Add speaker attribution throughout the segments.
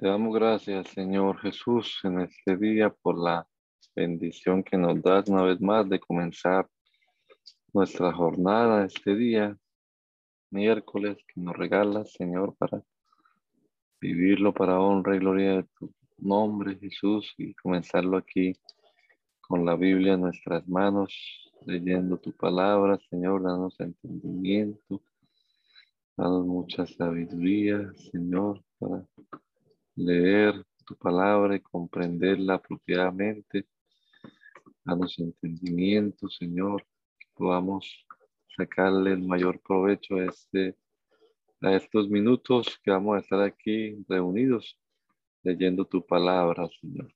Speaker 1: Te damos gracias, Señor Jesús, en este día por la bendición que nos das una vez más de comenzar nuestra jornada este día, miércoles, que nos regalas, Señor, para vivirlo para honra y gloria de tu nombre, Jesús, y comenzarlo aquí con la Biblia en nuestras manos, leyendo tu palabra, Señor, danos entendimiento, danos mucha sabiduría, Señor, para leer tu palabra y comprenderla apropiadamente. Danos entendimiento, Señor, que podamos sacarle el mayor provecho a, este, a estos minutos que vamos a estar aquí reunidos leyendo tu palabra, Señor.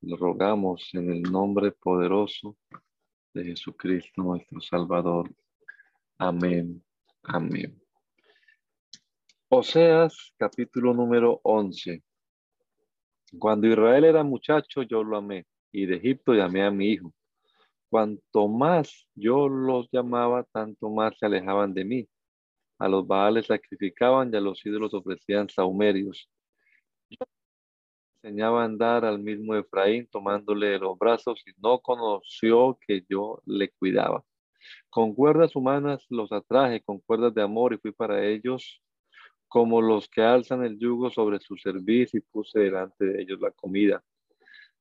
Speaker 1: Lo rogamos en el nombre poderoso de Jesucristo, nuestro Salvador. Amén. Amén. Oseas capítulo número 11. Cuando Israel era muchacho, yo lo amé, y de Egipto llamé a mi hijo. Cuanto más yo los llamaba, tanto más se alejaban de mí. A los baales sacrificaban y a los ídolos ofrecían saumerios. Yo enseñaba a andar al mismo Efraín, tomándole los brazos, y no conoció que yo le cuidaba. Con cuerdas humanas los atraje, con cuerdas de amor, y fui para ellos como los que alzan el yugo sobre su servicio y puse delante de ellos la comida.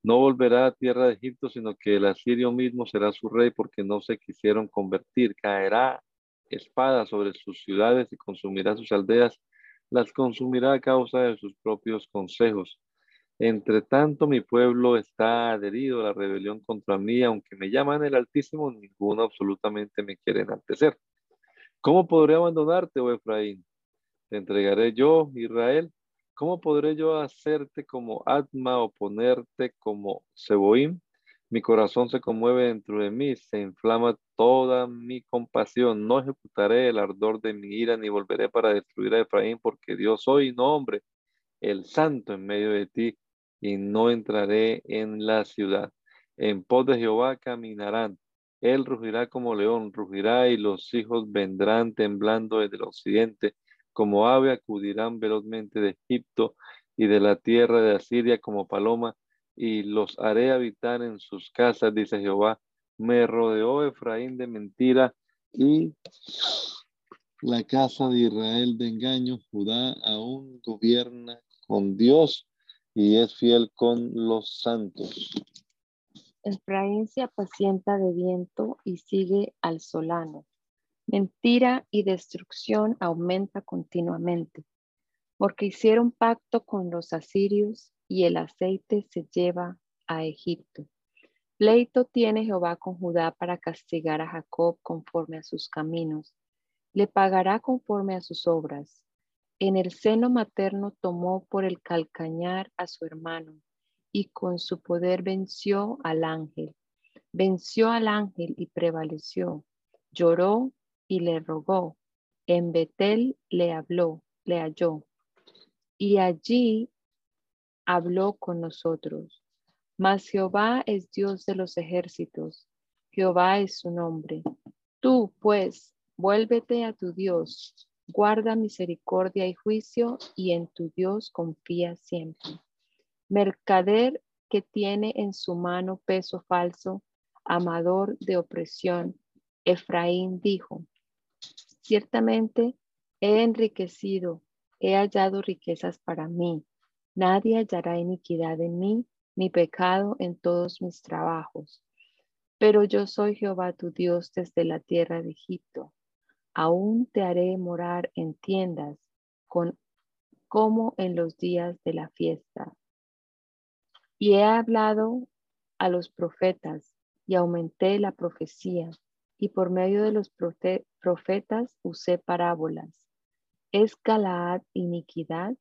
Speaker 1: No volverá a tierra de Egipto, sino que el asirio mismo será su rey, porque no se quisieron convertir. Caerá espada sobre sus ciudades y consumirá sus aldeas, las consumirá a causa de sus propios consejos. Entre tanto, mi pueblo está adherido a la rebelión contra mí, aunque me llaman el Altísimo, ninguno absolutamente me quiere enaltecer. ¿Cómo podré abandonarte, oh Efraín? Te entregaré yo, Israel. ¿Cómo podré yo hacerte como Atma o ponerte como Seboim? Mi corazón se conmueve dentro de mí, se inflama toda mi compasión. No ejecutaré el ardor de mi ira ni volveré para destruir a Efraín, porque Dios soy, no hombre, el santo en medio de ti, y no entraré en la ciudad. En pos de Jehová caminarán. Él rugirá como león, rugirá y los hijos vendrán temblando desde el occidente como ave acudirán velozmente de Egipto y de la tierra de Asiria como paloma, y los haré habitar en sus casas, dice Jehová. Me rodeó Efraín de mentira y la casa de Israel de engaño. Judá aún gobierna con Dios y es fiel con los santos.
Speaker 2: Efraín se apacienta de viento y sigue al solano. Mentira y destrucción aumenta continuamente, porque hicieron pacto con los asirios y el aceite se lleva a Egipto. Pleito tiene Jehová con Judá para castigar a Jacob conforme a sus caminos. Le pagará conforme a sus obras. En el seno materno tomó por el calcañar a su hermano y con su poder venció al ángel. Venció al ángel y prevaleció. Lloró y le rogó. En Betel le habló, le halló. Y allí habló con nosotros. Mas Jehová es Dios de los ejércitos. Jehová es su nombre. Tú, pues, vuélvete a tu Dios. Guarda misericordia y juicio y en tu Dios confía siempre. Mercader que tiene en su mano peso falso, amador de opresión, Efraín dijo, Ciertamente he enriquecido, he hallado riquezas para mí. Nadie hallará iniquidad en mí, ni pecado en todos mis trabajos. Pero yo soy Jehová tu Dios desde la tierra de Egipto. Aún te haré morar en tiendas, como en los días de la fiesta. Y he hablado a los profetas y aumenté la profecía, y por medio de los profetas usé parábolas. ¿Es Galaad iniquidad?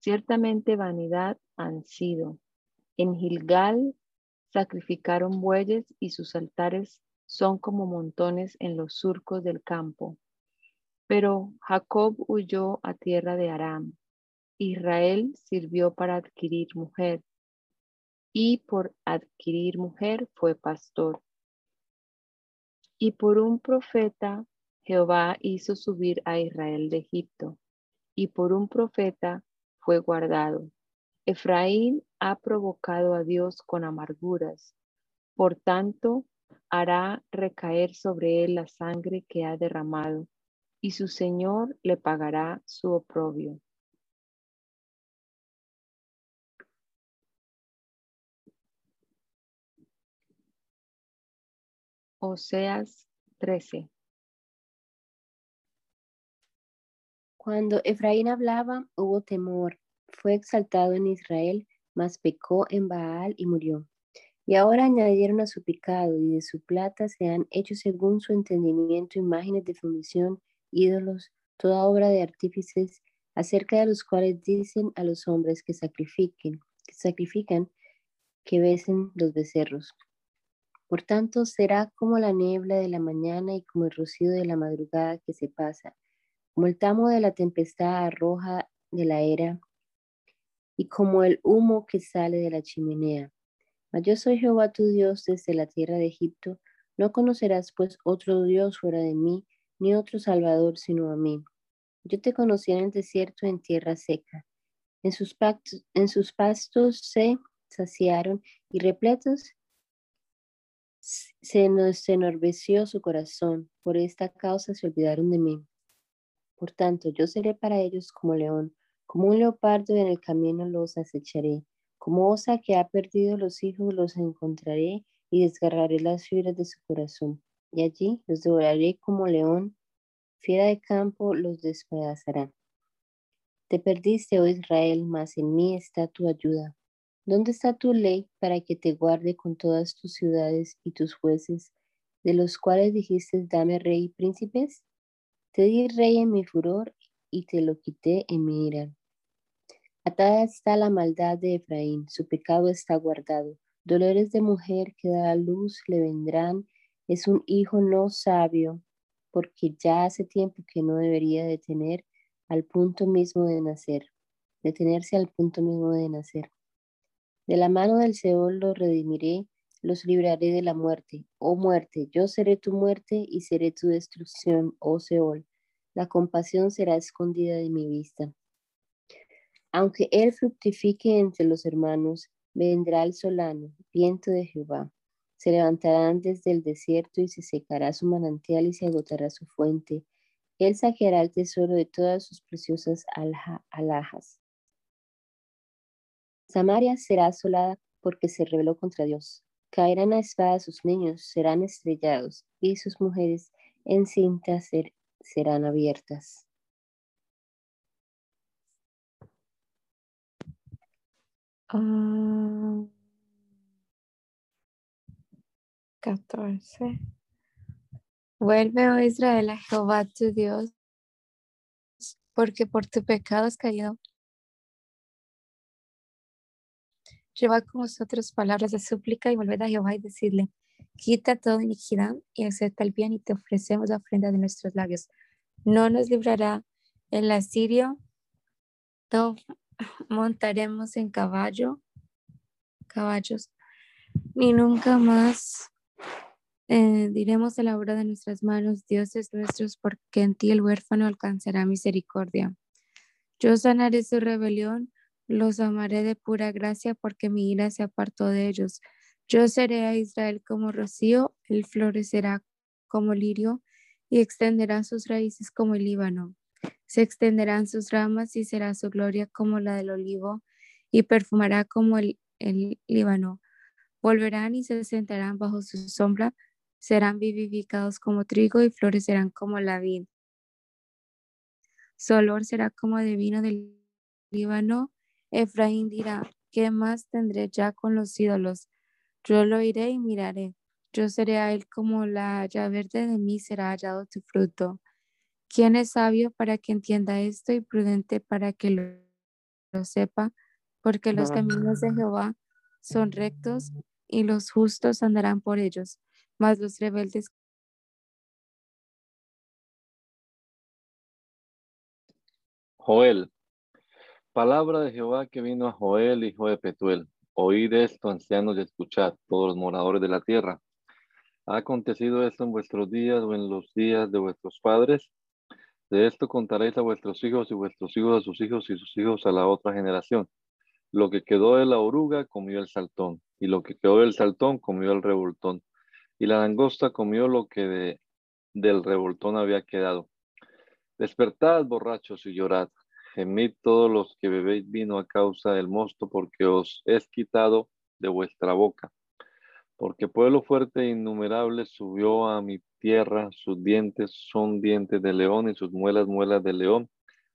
Speaker 2: Ciertamente vanidad han sido. En Gilgal sacrificaron bueyes y sus altares son como montones en los surcos del campo. Pero Jacob huyó a tierra de Aram. Israel sirvió para adquirir mujer y por adquirir mujer fue pastor. Y por un profeta Jehová hizo subir a Israel de Egipto, y por un profeta fue guardado. Efraín ha provocado a Dios con amarguras, por tanto hará recaer sobre él la sangre que ha derramado, y su Señor le pagará su oprobio. Oseas 13.
Speaker 3: Cuando Efraín hablaba, hubo temor. Fue exaltado en Israel, mas pecó en Baal y murió. Y ahora añadieron a su pecado, y de su plata se han hecho según su entendimiento imágenes de fundición, ídolos, toda obra de artífices, acerca de los cuales dicen a los hombres que sacrifiquen, que sacrifican, que besen los becerros. Por tanto, será como la niebla de la mañana y como el rocío de la madrugada que se pasa, como el tamo de la tempestad arroja de la era y como el humo que sale de la chimenea. Mas yo soy Jehová tu Dios desde la tierra de Egipto. No conocerás pues otro Dios fuera de mí, ni otro Salvador sino a mí. Yo te conocí en el desierto, en tierra seca. En sus, en sus pastos se saciaron y repletos se nos enorveció su corazón, por esta causa se olvidaron de mí. Por tanto, yo seré para ellos como león, como un leopardo en el camino los acecharé, como osa que ha perdido los hijos los encontraré y desgarraré las fibras de su corazón. Y allí los devoraré como león, fiera de campo los despedazará. Te perdiste, oh Israel, mas en mí está tu ayuda. ¿Dónde está tu ley para que te guarde con todas tus ciudades y tus jueces, de los cuales dijiste, dame rey y príncipes? Te di rey en mi furor y te lo quité en mi ira. Atada está la maldad de Efraín, su pecado está guardado. Dolores de mujer que da luz le vendrán, es un hijo no sabio, porque ya hace tiempo que no debería de tener al punto mismo de nacer, detenerse al punto mismo de nacer. De la mano del Seol los redimiré, los libraré de la muerte. Oh muerte, yo seré tu muerte y seré tu destrucción, oh Seol. La compasión será escondida de mi vista. Aunque él fructifique entre los hermanos, vendrá el solano, viento de Jehová. Se levantarán desde el desierto y se secará su manantial y se agotará su fuente. Él saqueará el tesoro de todas sus preciosas alhajas. Samaria será asolada porque se rebeló contra Dios. Caerán a espada sus niños, serán estrellados, y sus mujeres encintas serán abiertas.
Speaker 2: Uh, 14. Vuelve, oh Israel, a Jehová tu Dios, porque por tu pecado has caído Lleva con vosotros palabras de súplica y volved a Jehová y decirle, quita toda iniquidad y acepta el bien y te ofrecemos la ofrenda de nuestros labios. No nos librará el asirio, no montaremos en caballo, caballos, ni nunca más eh, diremos de la obra de nuestras manos, dioses nuestros, porque en ti el huérfano alcanzará misericordia. Yo sanaré su rebelión los amaré de pura gracia porque mi ira se apartó de ellos. Yo seré a Israel como rocío, él florecerá como lirio y extenderá sus raíces como el Líbano. Se extenderán sus ramas y será su gloria como la del olivo y perfumará como el, el Líbano. Volverán y se sentarán bajo su sombra, serán vivificados como trigo y florecerán como la vid. Su olor será como de vino del Líbano Efraín dirá,
Speaker 4: ¿qué más tendré ya con los ídolos? Yo lo iré y miraré. Yo seré a él como la haya verde de mí será hallado tu fruto. ¿Quién es sabio para que entienda esto y prudente para que lo, lo sepa? Porque los caminos de Jehová son rectos y los justos andarán por ellos, mas los rebeldes
Speaker 1: Joel. Palabra de Jehová que vino a Joel, hijo de Petuel. Oíd esto, ancianos, y escuchad, todos los moradores de la tierra. ¿Ha acontecido esto en vuestros días o en los días de vuestros padres? De esto contaréis a vuestros hijos y vuestros hijos a sus hijos y sus hijos a la otra generación. Lo que quedó de la oruga comió el saltón, y lo que quedó del saltón comió el revoltón, y la langosta comió lo que de, del revoltón había quedado. Despertad, borrachos, y llorad. Gemid todos los que bebéis vino a causa del mosto, porque os es quitado de vuestra boca. Porque pueblo fuerte e innumerable subió a mi tierra, sus dientes son dientes de león y sus muelas muelas de león.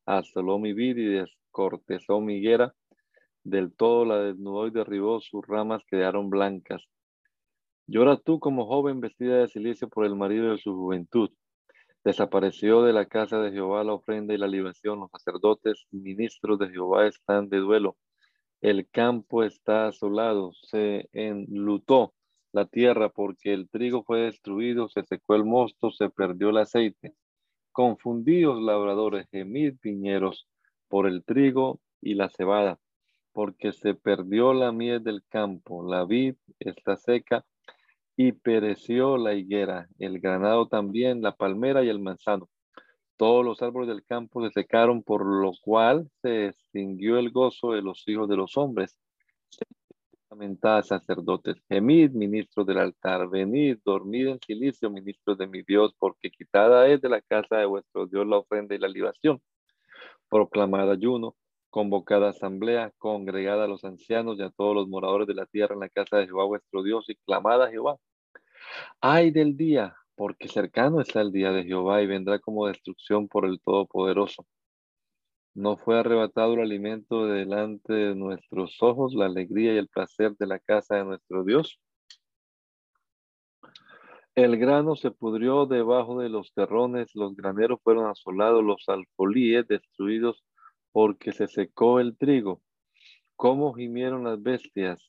Speaker 1: Asoló mi vida y descortezó mi higuera. Del todo la desnudó y derribó, sus ramas quedaron blancas. Llora tú como joven vestida de silicio por el marido de su juventud Desapareció de la casa de Jehová la ofrenda y la libación. Los sacerdotes, ministros de Jehová están de duelo. El campo está asolado. Se enlutó la tierra porque el trigo fue destruido, se secó el mosto, se perdió el aceite. Confundidos labradores, gemid piñeros por el trigo y la cebada, porque se perdió la miel del campo. La vid está seca y pereció la higuera, el granado también, la palmera y el manzano. Todos los árboles del campo se secaron, por lo cual se extinguió el gozo de los hijos de los hombres. Lamentada sacerdotes, gemid, ministros del altar, venid, dormid en silicio, ministros de mi Dios, porque quitada es de la casa de vuestro Dios la ofrenda y la libación. Proclamad ayuno, convocada asamblea, congregada a los ancianos y a todos los moradores de la tierra en la casa de Jehová vuestro Dios y clamada a Jehová Ay del día, porque cercano está el día de Jehová y vendrá como destrucción por el Todopoderoso. No fue arrebatado el alimento delante de nuestros ojos, la alegría y el placer de la casa de nuestro Dios. El grano se pudrió debajo de los terrones, los graneros fueron asolados, los alfolíes destruidos porque se secó el trigo. ¿Cómo gimieron las bestias?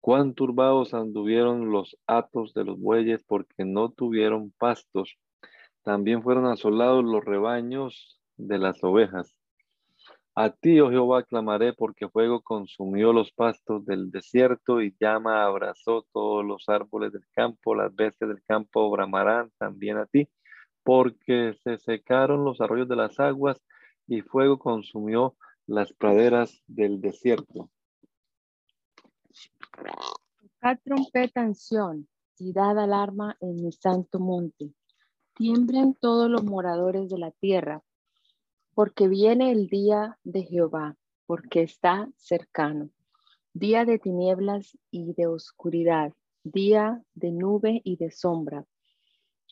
Speaker 1: Cuán turbados anduvieron los atos de los bueyes porque no tuvieron pastos. También fueron asolados los rebaños de las ovejas. A ti, oh Jehová, clamaré porque fuego consumió los pastos del desierto y llama abrazó todos los árboles del campo. Las bestias del campo bramarán también a ti, porque se secaron los arroyos de las aguas y fuego consumió las praderas del desierto.
Speaker 2: Tocad trompeta y dad alarma en mi santo monte. Tiemblen todos los moradores de la tierra, porque viene el día de Jehová, porque está cercano. Día de tinieblas y de oscuridad, día de nube y de sombra.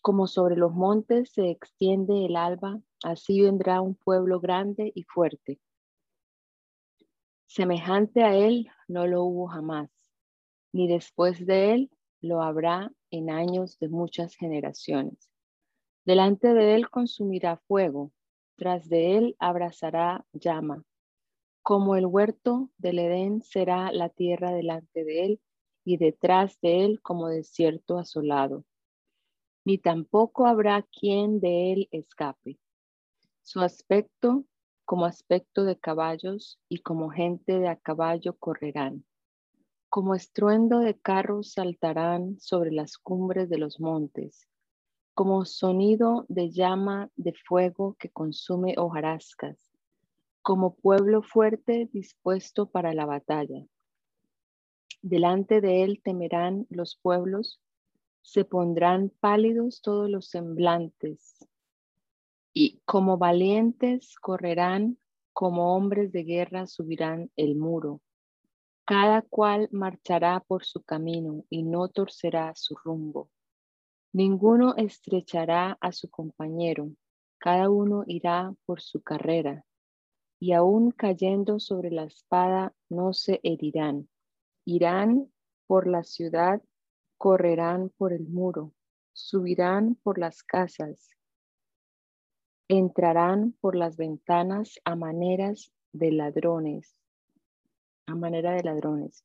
Speaker 2: Como sobre los montes se extiende el alba, así vendrá un pueblo grande y fuerte. Semejante a él no lo hubo jamás ni después de él lo habrá en años de muchas generaciones. Delante de él consumirá fuego, tras de él abrazará llama. Como el huerto del Edén será la tierra delante de él y detrás de él como desierto asolado. Ni tampoco habrá quien de él escape. Su aspecto como aspecto de caballos y como gente de a caballo correrán como estruendo de carros saltarán sobre las cumbres de los montes, como sonido de llama de fuego que consume hojarascas, como pueblo fuerte dispuesto para la batalla. Delante de él temerán los pueblos, se pondrán pálidos todos los semblantes, y como valientes correrán, como hombres de guerra subirán el muro cada cual marchará por su camino y no torcerá su rumbo. Ninguno estrechará a su compañero, cada uno irá por su carrera. y aún cayendo sobre la espada no se herirán. Irán por la ciudad, correrán por el muro, subirán por las casas, entrarán por las ventanas a maneras de ladrones, a manera de ladrones.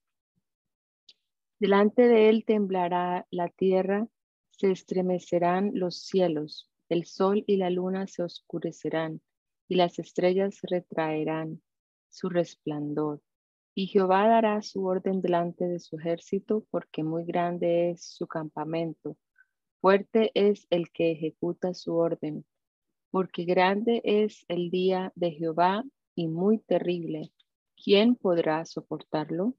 Speaker 2: Delante de él temblará la tierra, se estremecerán los cielos, el sol y la luna se oscurecerán, y las estrellas retraerán su resplandor. Y Jehová dará su orden delante de su ejército, porque muy grande es su campamento. Fuerte es el que ejecuta su orden, porque grande es el día de Jehová y muy terrible. ¿Quién podrá soportarlo?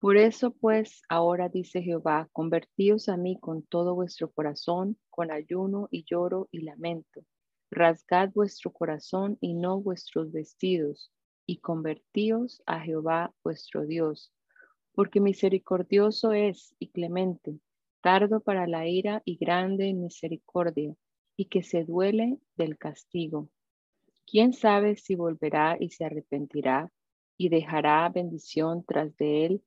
Speaker 2: Por eso pues ahora dice Jehová, convertíos a mí con todo vuestro corazón, con ayuno y lloro y lamento. Rasgad vuestro corazón y no vuestros vestidos, y convertíos a Jehová vuestro Dios, porque misericordioso es y clemente, tardo para la ira y grande en misericordia, y que se duele del castigo. ¿Quién sabe si volverá y se arrepentirá y dejará bendición tras de él?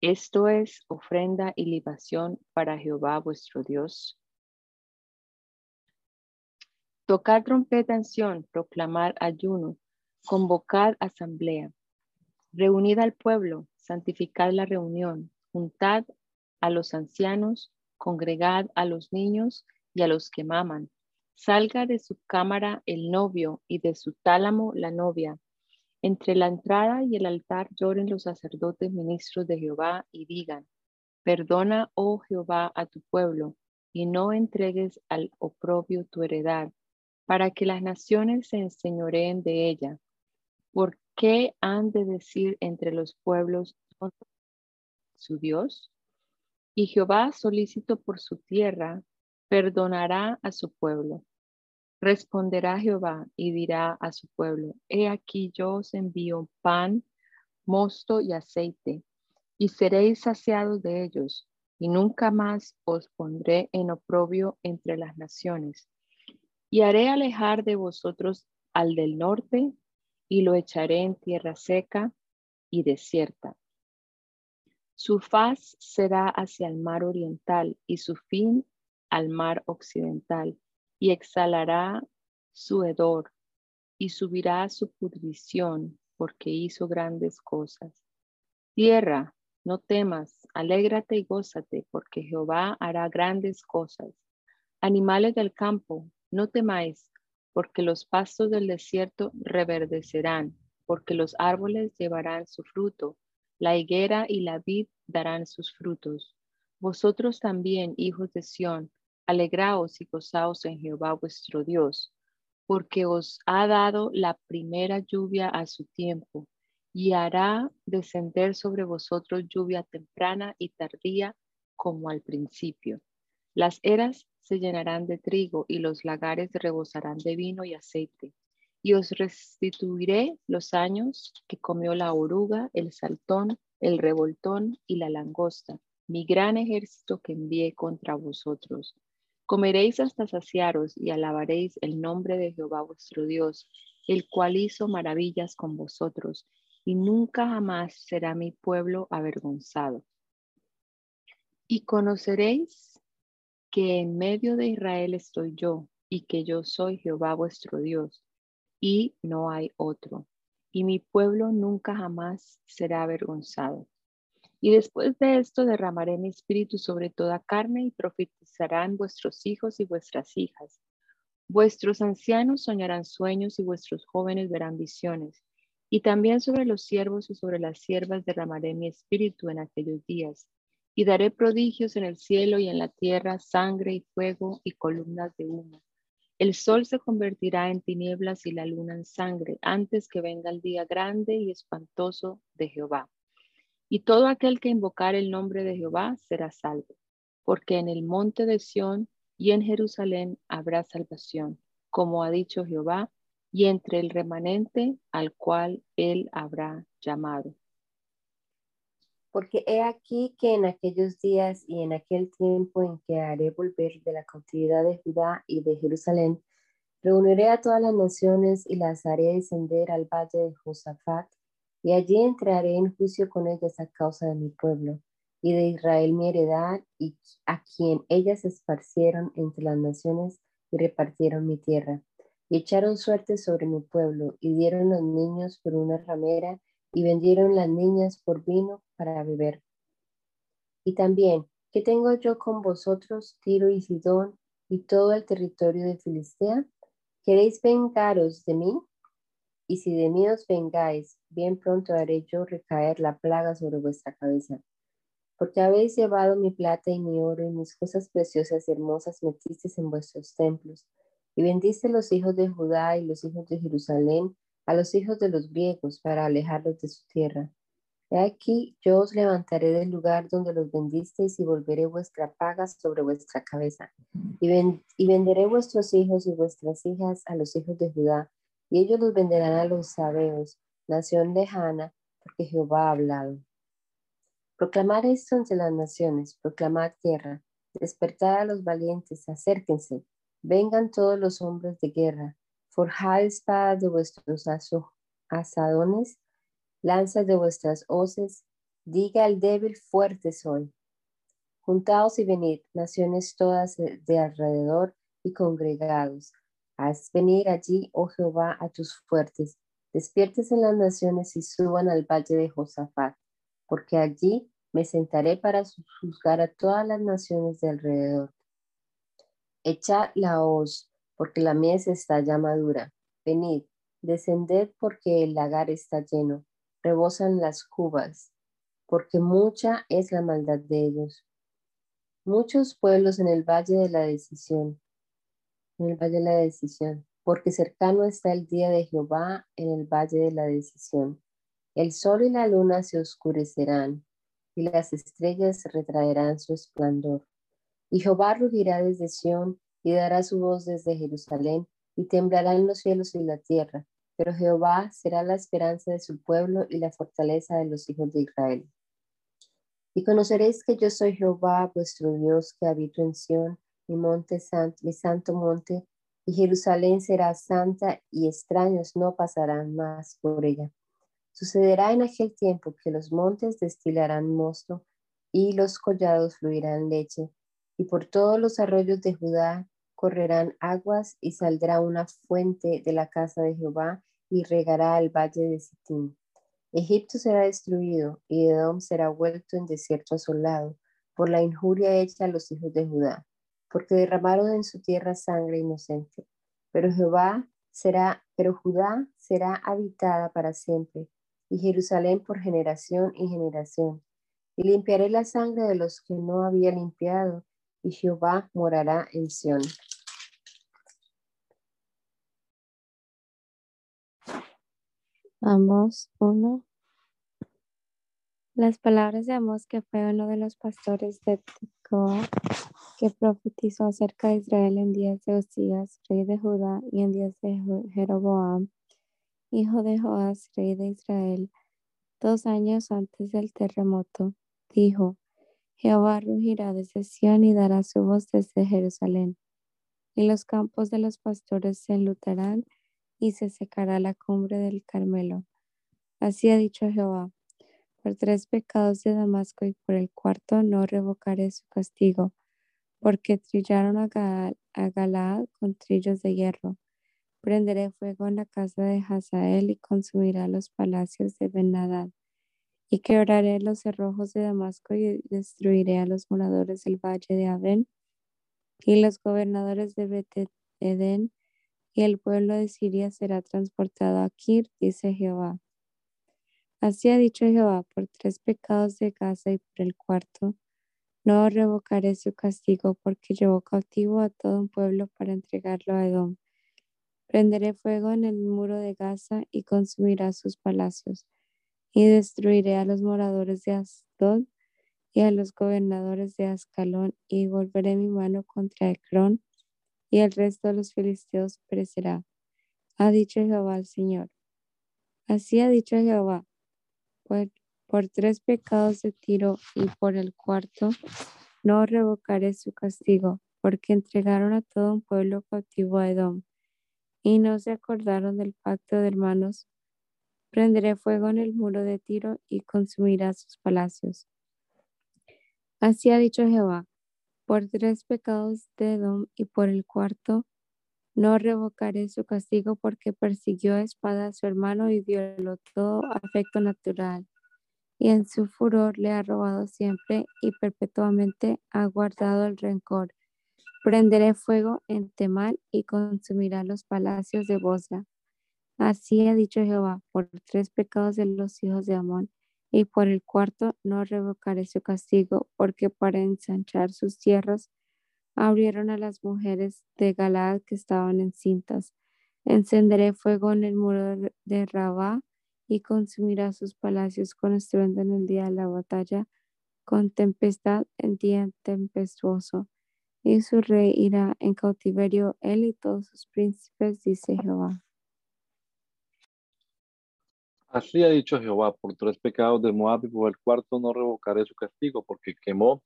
Speaker 2: Esto es ofrenda y libación para Jehová vuestro Dios. Tocad trompeta en Sión, proclamar ayuno, convocad asamblea. Reunid al pueblo, santificad la reunión, juntad a los ancianos, congregad a los niños y a los que maman, Salga de su cámara el novio y de su tálamo la novia. Entre la entrada y el altar lloren los sacerdotes ministros de Jehová y digan, Perdona, oh Jehová, a tu pueblo, y no entregues al oprobio tu heredad, para que las naciones se enseñoreen de ella. ¿Por qué han de decir entre los pueblos su Dios? Y Jehová, solícito por su tierra, perdonará a su pueblo. Responderá Jehová y dirá a su pueblo, he aquí yo os envío pan, mosto y aceite, y seréis saciados de ellos, y nunca más os pondré en oprobio entre las naciones. Y haré alejar de vosotros al del norte, y lo echaré en tierra seca y desierta. Su faz será hacia el mar oriental y su fin al mar occidental y exhalará su hedor y subirá su pudrición porque hizo grandes cosas. Tierra, no temas, alégrate y gózate porque Jehová hará grandes cosas. Animales del campo, no temáis porque los pastos del desierto reverdecerán, porque los árboles llevarán su fruto, la higuera y la vid darán sus frutos. Vosotros también, hijos de Sión, Alegraos y gozaos en Jehová vuestro Dios, porque os ha dado la primera lluvia a su tiempo, y hará descender sobre vosotros lluvia temprana y tardía como al principio. Las eras se llenarán de trigo y los lagares rebosarán de vino y aceite. Y os restituiré los años que comió la oruga, el saltón, el revoltón y la langosta, mi gran ejército que envié contra vosotros Comeréis hasta saciaros y alabaréis el nombre de Jehová vuestro Dios, el cual hizo maravillas con vosotros, y nunca jamás será mi pueblo avergonzado. Y conoceréis que en medio de Israel estoy yo, y que yo soy Jehová vuestro Dios, y no hay otro, y mi pueblo nunca jamás será avergonzado. Y después de esto derramaré mi espíritu sobre toda carne y profetizarán vuestros hijos y vuestras hijas. Vuestros ancianos soñarán sueños y vuestros jóvenes verán visiones. Y también sobre los siervos y sobre las siervas derramaré mi espíritu en aquellos días. Y daré prodigios en el cielo y en la tierra, sangre y fuego y columnas de humo. El sol se convertirá en tinieblas y la luna en sangre antes que venga el día grande y espantoso de Jehová. Y todo aquel que invocar el nombre de Jehová será salvo, porque en el monte de Sión y en Jerusalén habrá salvación, como ha dicho Jehová, y entre el remanente al cual él habrá llamado.
Speaker 3: Porque he aquí que en aquellos días y en aquel tiempo en que haré volver de la cautividad de Judá y de Jerusalén Reuniré a todas las naciones y las haré descender al valle de Josafat, y allí entraré en juicio con ellas a causa de mi pueblo y de Israel mi heredad, y a quien ellas esparcieron entre las naciones y repartieron mi tierra. Y echaron suerte sobre mi pueblo, y dieron los niños por una ramera, y vendieron las niñas por vino para beber. Y también, ¿qué tengo yo con vosotros, Tiro y Sidón, y todo el territorio de Filistea? ¿Queréis vengaros de mí? Y si de mí os vengáis, bien pronto haré yo recaer la plaga sobre vuestra cabeza. Porque habéis llevado mi plata y mi oro y mis cosas preciosas y hermosas metisteis en vuestros templos. Y vendiste los hijos de Judá y los hijos de Jerusalén a los hijos de los griegos para alejarlos de su tierra. He aquí, yo os levantaré del lugar donde los vendisteis y volveré vuestra paga sobre vuestra cabeza. Y, y venderé vuestros hijos y vuestras hijas a los hijos de Judá, y ellos los venderán a los sabeos, nación lejana, porque Jehová ha hablado. Proclamad esto entre las naciones, proclamad tierra, despertad a los valientes, acérquense, vengan todos los hombres de guerra, forjad espadas de vuestros asadones lanzas de vuestras hoces, diga el débil, fuerte soy. Juntaos y venid, naciones todas de alrededor y congregados. Haz venir allí, oh Jehová, a tus fuertes. Despiertes en las naciones y suban al valle de Josafat, porque allí me sentaré para juzgar a todas las naciones de alrededor. Echad la hoz, porque la mies está ya madura. Venid, descended porque el lagar está lleno rebosan las cubas, porque mucha es la maldad de ellos. Muchos pueblos en el valle de la decisión, en el valle de la decisión, porque cercano está el día de Jehová en el valle de la decisión. El sol y la luna se oscurecerán, y las estrellas retraerán su esplendor. Y Jehová rugirá desde Sión, y dará su voz desde Jerusalén, y temblarán los cielos y la tierra, pero Jehová será la esperanza de su pueblo y la fortaleza de los hijos de Israel. Y conoceréis que yo soy Jehová, vuestro Dios, que habito en Sión, mi monte santo, santo monte, y Jerusalén será santa y extraños no pasarán más por ella. Sucederá en aquel tiempo que los montes destilarán mosto y los collados fluirán leche, y por todos los arroyos de Judá correrán aguas y saldrá una fuente de la casa de Jehová y regará el valle de Sittim. Egipto será destruido y Edom será vuelto en desierto asolado por la injuria hecha a los hijos de Judá, porque derramaron en su tierra sangre inocente. Pero Jehová será, pero Judá será habitada para siempre y Jerusalén por generación y generación. Y limpiaré la sangre de los que no había limpiado y Jehová morará en Sión.
Speaker 4: Amos 1. Las palabras de Amos, que fue uno de los pastores de que profetizó acerca de Israel en días de Osías, rey de Judá, y en días de Jeroboam, hijo de Joás, rey de Israel, dos años antes del terremoto, dijo, Jehová rugirá desde Sión y dará su voz desde Jerusalén, y los campos de los pastores se enlutarán y se secará la cumbre del Carmelo. Así ha dicho Jehová, por tres pecados de Damasco y por el cuarto no revocaré su castigo, porque trillaron a, Galaad con trillos de hierro. Prenderé fuego en la casa de Hazael y consumirá los palacios de Benadad. Y quebraré los cerrojos de Damasco y destruiré a los moradores del valle de Aben y los gobernadores de Bet Eden y el pueblo de Siria será transportado a Kir, dice Jehová. Así ha dicho Jehová, por tres pecados de Gaza y por el cuarto, no revocaré su castigo porque llevó cautivo a todo un pueblo para entregarlo a Edom. Prenderé fuego en el muro de Gaza y consumirá sus palacios, y destruiré a los moradores de Asdod y a los gobernadores de Ascalón, y volveré mi mano contra Ecrón y el resto de los filisteos perecerá. Ha dicho Jehová al Señor. Así ha dicho Jehová, por, tres pecados de Tiro y por el cuarto, no revocaré su castigo, porque entregaron a todo un pueblo cautivo a Edom. y no se acordaron del pacto de hermanos, prenderé fuego en el muro de Tiro y consumirá sus palacios. Así ha dicho Jehová, por tres pecados de Edom y por el cuarto, no revocaré su castigo porque persiguió a espada a su hermano y violó todo afecto natural. Y en su furor le ha robado siempre y perpetuamente ha guardado el rencor. Prenderé fuego en Temal y consumirá los palacios de Bosra. Así ha dicho Jehová, por tres pecados de los hijos de Amón, y por el cuarto no revocaré su castigo, porque para ensanchar sus tierras abrieron a las mujeres de Galaad que estaban encintas. Encenderé fuego en el muro de Rabá y consumirá sus palacios con estruendo en el día de la batalla, con tempestad en día tempestuoso. Y su rey irá en cautiverio, él y todos sus príncipes, dice Jehová.
Speaker 1: Así ha dicho Jehová, por tres pecados de Moab y por el cuarto no revocaré su castigo, porque quemó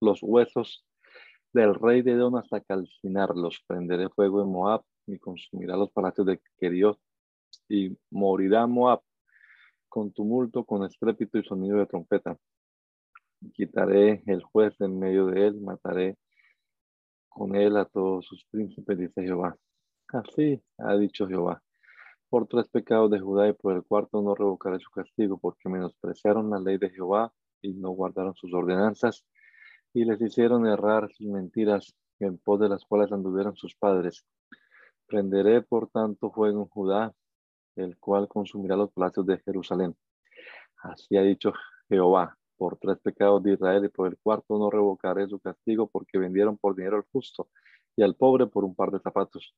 Speaker 1: los huesos del rey de Edom hasta calcinarlos. Prenderé fuego en Moab y consumirá los palacios de Keriot y morirá Moab con tumulto, con estrépito y sonido de trompeta. Quitaré el juez en medio de él, mataré con él a todos sus príncipes, dice Jehová. Así ha dicho Jehová. Por tres pecados de Judá y por el cuarto no revocaré su castigo, porque menospreciaron la ley de Jehová y no guardaron sus ordenanzas y les hicieron errar sus mentiras en pos de las cuales anduvieron sus padres. Prenderé por tanto fuego en Judá, el cual consumirá los palacios de Jerusalén. Así ha dicho Jehová, por tres pecados de Israel y por el cuarto no revocaré su castigo porque vendieron por dinero al justo y al pobre por un par de zapatos.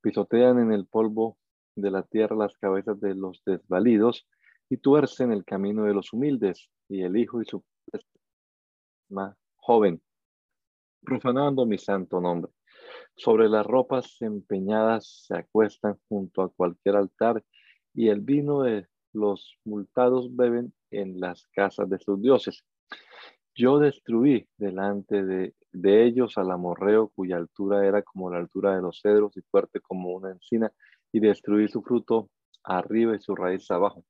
Speaker 1: Pisotean en el polvo de la tierra las cabezas de los desvalidos y tuercen el camino de los humildes y el hijo y su joven, profanando mi santo nombre. Sobre las ropas empeñadas se acuestan junto a cualquier altar y el vino de los multados beben en las casas de sus dioses. Yo destruí delante de, ellos al amorreo cuya altura era como la altura de los cedros y fuerte como una encina, y destruí su fruto arriba y su raíz abajo.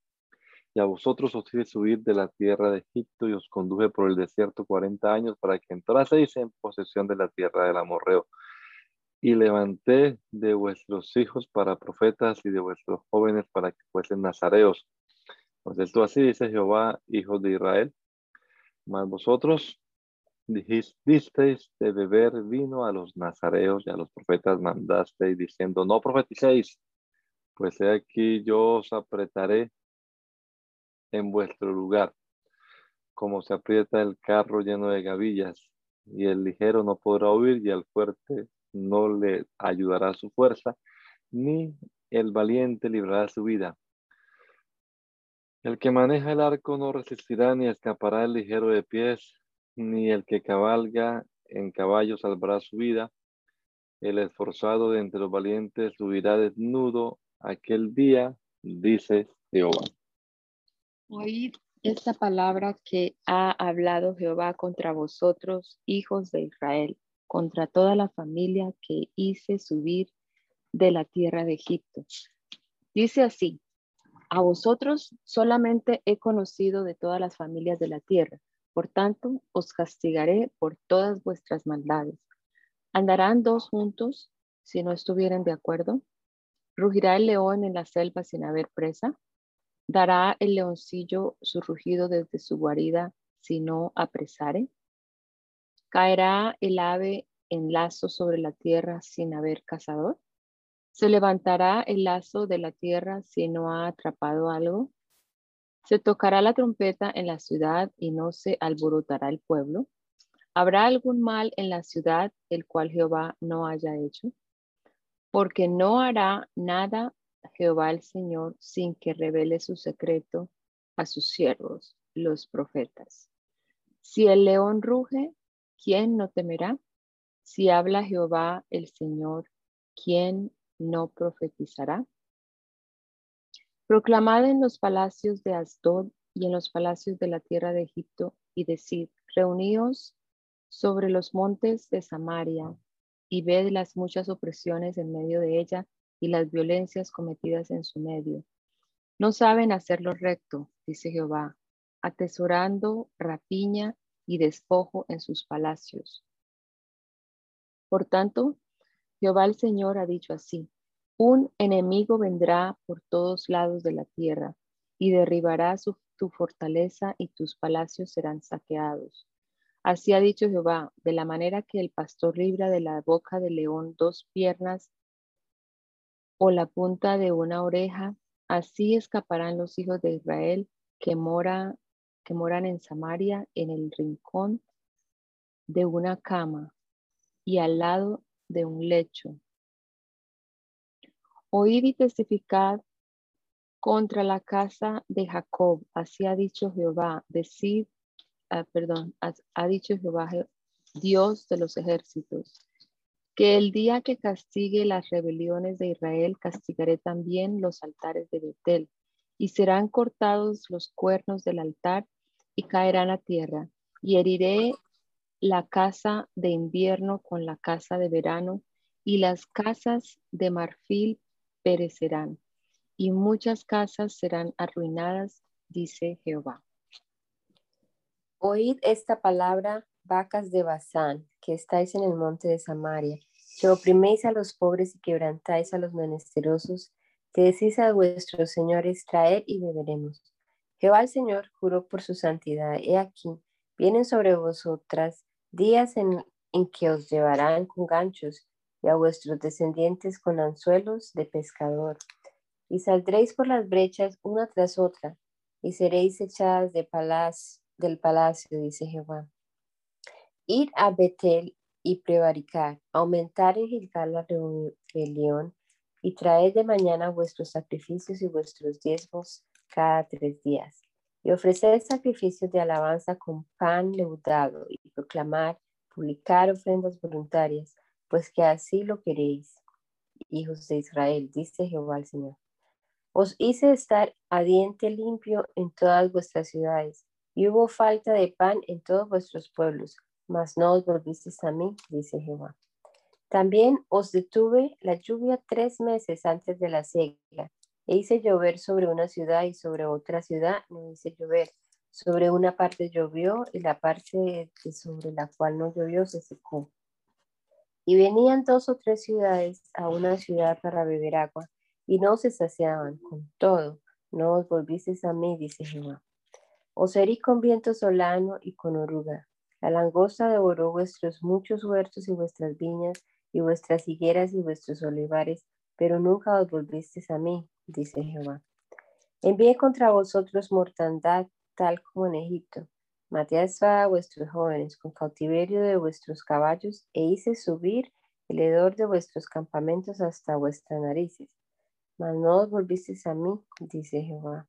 Speaker 1: Y a vosotros os hice subir de la tierra de Egipto y os conduje por el desierto cuarenta años para que entraseis en posesión de la tierra del amorreo. Y levanté de vuestros hijos para profetas y de vuestros jóvenes para que fuesen nazareos. Pues esto así dice Jehová, hijos de Israel. Mas vosotros dijisteis de beber vino a los nazareos y a los profetas mandasteis diciendo, no profeticéis, pues he aquí yo os apretaré en vuestro lugar, como se aprieta el carro lleno de gavillas, y el ligero no podrá huir, y el fuerte no le ayudará su fuerza, ni el valiente librará su vida. El que maneja el arco no resistirá ni escapará el ligero de pies, ni el que cabalga en caballo salvará su vida. El esforzado de entre los valientes subirá desnudo aquel día, dice Jehová.
Speaker 2: Oíd esta palabra que ha hablado Jehová contra vosotros, hijos de Israel, contra toda la familia que hice subir de la tierra de Egipto. Dice así, a vosotros solamente he conocido de todas las familias de la tierra, por tanto os castigaré por todas vuestras maldades. ¿Andarán dos juntos si no estuvieren de acuerdo? ¿Rugirá el león en la selva sin haber presa? ¿Dará el leoncillo su rugido desde su guarida si no apresare? ¿Caerá el ave en lazo sobre la tierra sin haber cazador? ¿Se levantará el lazo de la tierra si no ha atrapado algo? ¿Se tocará la trompeta en la ciudad y no se alborotará el pueblo? ¿Habrá algún mal en la ciudad el cual Jehová no haya hecho? Porque no hará nada Jehová el Señor sin que revele su secreto a sus siervos, los profetas. Si el león ruge, ¿quién no temerá? Si habla Jehová el Señor, ¿quién no profetizará? Proclamad en los palacios de Asdod y en los palacios de la tierra de Egipto y decid, reuníos sobre los montes de Samaria y ved las muchas opresiones en medio de ella y las violencias cometidas en su medio. No saben hacer lo recto, dice Jehová, atesorando rapiña y despojo en sus palacios. Por tanto, Jehová el Señor ha dicho así, un enemigo vendrá por todos lados de la tierra y derribará tu fortaleza y tus palacios serán saqueados. Así ha dicho Jehová, de la manera que el pastor libra de la boca del león dos piernas o la punta de una oreja, así escaparán los hijos de Israel que, mora, que moran en Samaria en el rincón de una cama y al lado de un lecho. Oíd y testificad contra la casa de Jacob, así ha dicho Jehová, decid, ah, perdón, ha dicho Jehová, Dios de los ejércitos que el día que castigue las rebeliones de Israel, castigaré también los altares de Betel, y serán cortados los cuernos del altar y caerán a tierra, y heriré la casa de invierno con la casa de verano, y las casas de marfil perecerán, y muchas casas serán arruinadas, dice Jehová.
Speaker 3: Oíd esta palabra, vacas de Bazán, que estáis en el monte de Samaria que opriméis a los pobres y quebrantáis a los menesterosos, que decís a vuestros señores, traed y beberemos. Jehová el Señor juró por su santidad, he aquí, vienen sobre vosotras días en, en que os llevarán con ganchos y a vuestros descendientes con anzuelos de pescador. Y saldréis por las brechas una tras otra, y seréis echadas de del palacio, dice Jehová. Id a Betel y prevaricar, aumentar en Gilgal la rebelión y traed de mañana vuestros sacrificios y vuestros diezmos cada tres días. Y ofrecer sacrificios de alabanza con pan leudado y proclamar, publicar ofrendas voluntarias, pues que así lo queréis, hijos de Israel, dice Jehová el Señor. Os hice estar a diente limpio en todas vuestras ciudades, y hubo falta de pan en todos vuestros pueblos, mas no os volvisteis a mí, dice Jehová. También os detuve la lluvia tres meses antes de la siega, e hice llover sobre una ciudad y sobre otra ciudad no hice llover. Sobre una parte llovió y la parte sobre la cual no llovió se secó. Y venían dos o tres ciudades a una ciudad para beber agua, y no se saciaban. Con todo, no os volvisteis a mí, dice Jehová. Os herí con viento solano y con oruga, la langosta devoró vuestros muchos huertos y vuestras viñas y vuestras higueras y vuestros olivares, pero nunca os volvisteis a mí, dice Jehová. Envié contra vosotros mortandad tal como en Egipto. Maté a espada a vuestros jóvenes con cautiverio de vuestros caballos e hice subir el hedor de vuestros campamentos hasta vuestras narices. Mas no os volvisteis a mí, dice Jehová.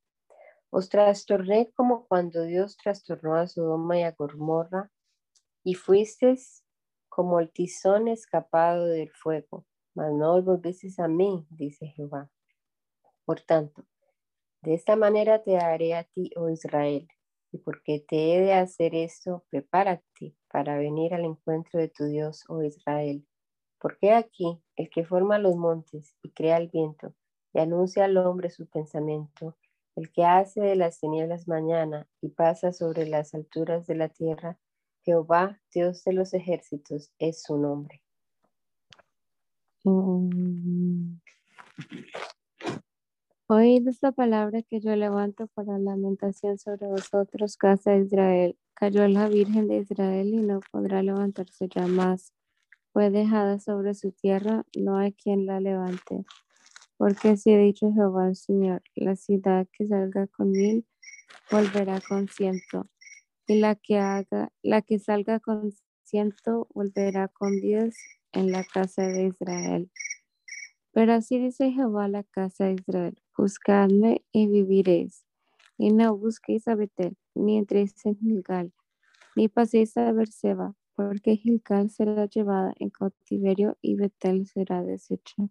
Speaker 3: Os trastorné como cuando Dios trastornó a Sodoma y a Gomorra y fuisteis como el tizón escapado del fuego, mas no os volvisteis a mí, dice Jehová. Por tanto, de esta manera te haré a ti, oh Israel, y porque te he de hacer esto, prepárate para venir al encuentro de tu Dios, oh Israel. Porque aquí el que forma los montes y crea el viento y anuncia al hombre su pensamiento, el que hace de las tinieblas mañana y pasa sobre las alturas de la tierra, Jehová, Dios de los ejércitos, es su nombre.
Speaker 4: Mm. Oíd esta palabra que yo levanto para lamentación sobre vosotros, casa de Israel. Cayó la Virgen de Israel y no podrá levantarse ya más. Fue dejada sobre su tierra, no hay quien la levante. Porque así ha dicho Jehová el Señor, la ciudad que salga con mil volverá con ciento y la que haga, la que salga con ciento volverá con diez en la casa de Israel. Pero así dice Jehová la casa de Israel, buscadme y viviréis, y no busquéis a Betel, ni entréis en Gilgal, ni paséis a Berseba, porque Gilgal será llevada en cautiverio y Betel será deshecha.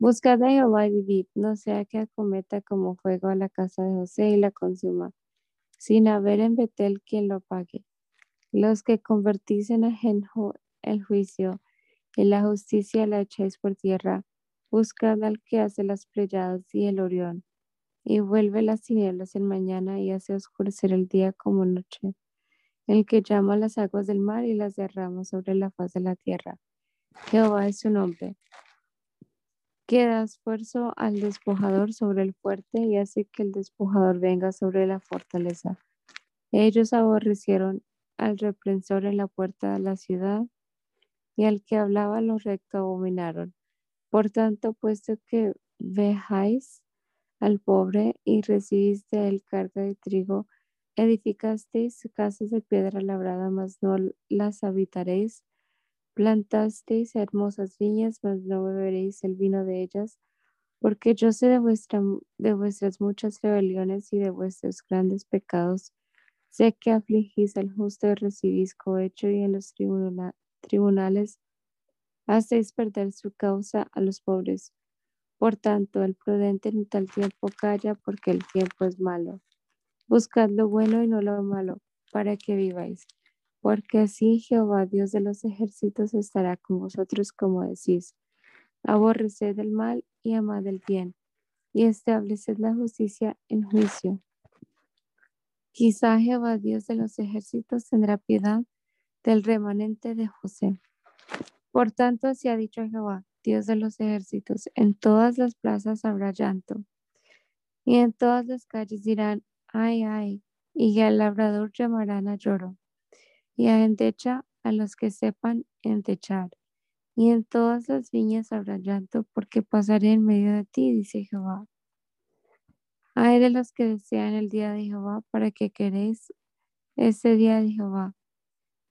Speaker 4: Buscad a Jehová y vivid, no sea que acometa como fuego a la casa de José y la consuma sin haber en Betel quien lo pague. Los que convertís en ajenjo el juicio y la justicia la echáis por tierra, Buscad al que hace las pleyadas y el orión, y vuelve las tinieblas en mañana y hace oscurecer el día como noche, el que llama las aguas del mar y las derrama sobre la faz de la tierra. Jehová es su nombre, que da esfuerzo al despojador sobre el fuerte y hace que el despojador venga sobre la fortaleza. Ellos aborrecieron al reprensor en la puerta de la ciudad y al que hablaba lo recto abominaron. Por tanto, puesto que vejáis al pobre y recibiste el carga de trigo, edificasteis casas de piedra labrada, mas no las habitaréis plantasteis hermosas viñas, mas no beberéis el vino de ellas, porque yo sé de, vuestra, de vuestras muchas rebeliones y de vuestros grandes pecados. Sé que afligís al justo y recibís cohecho y en los tribunales hacéis perder su causa a los pobres. Por tanto, el prudente en tal tiempo calla porque el tiempo es malo. Buscad lo bueno y no lo malo, para que viváis porque así Jehová, Dios de los ejércitos, estará con vosotros como decís. Aborreced el mal y amad el bien, y estableced la justicia en juicio. Quizá Jehová, Dios de los ejércitos, tendrá piedad del remanente de José. Por tanto, así ha dicho Jehová, Dios de los ejércitos, en todas las plazas habrá llanto, y en todas las calles dirán, ay, ay, y al labrador llamarán a lloro y entecha a los que sepan entechar. Y en todas las viñas habrá llanto, porque pasaré en medio de ti, dice Jehová. Hay de los que desean el día de Jehová, para que queréis ese día de Jehová.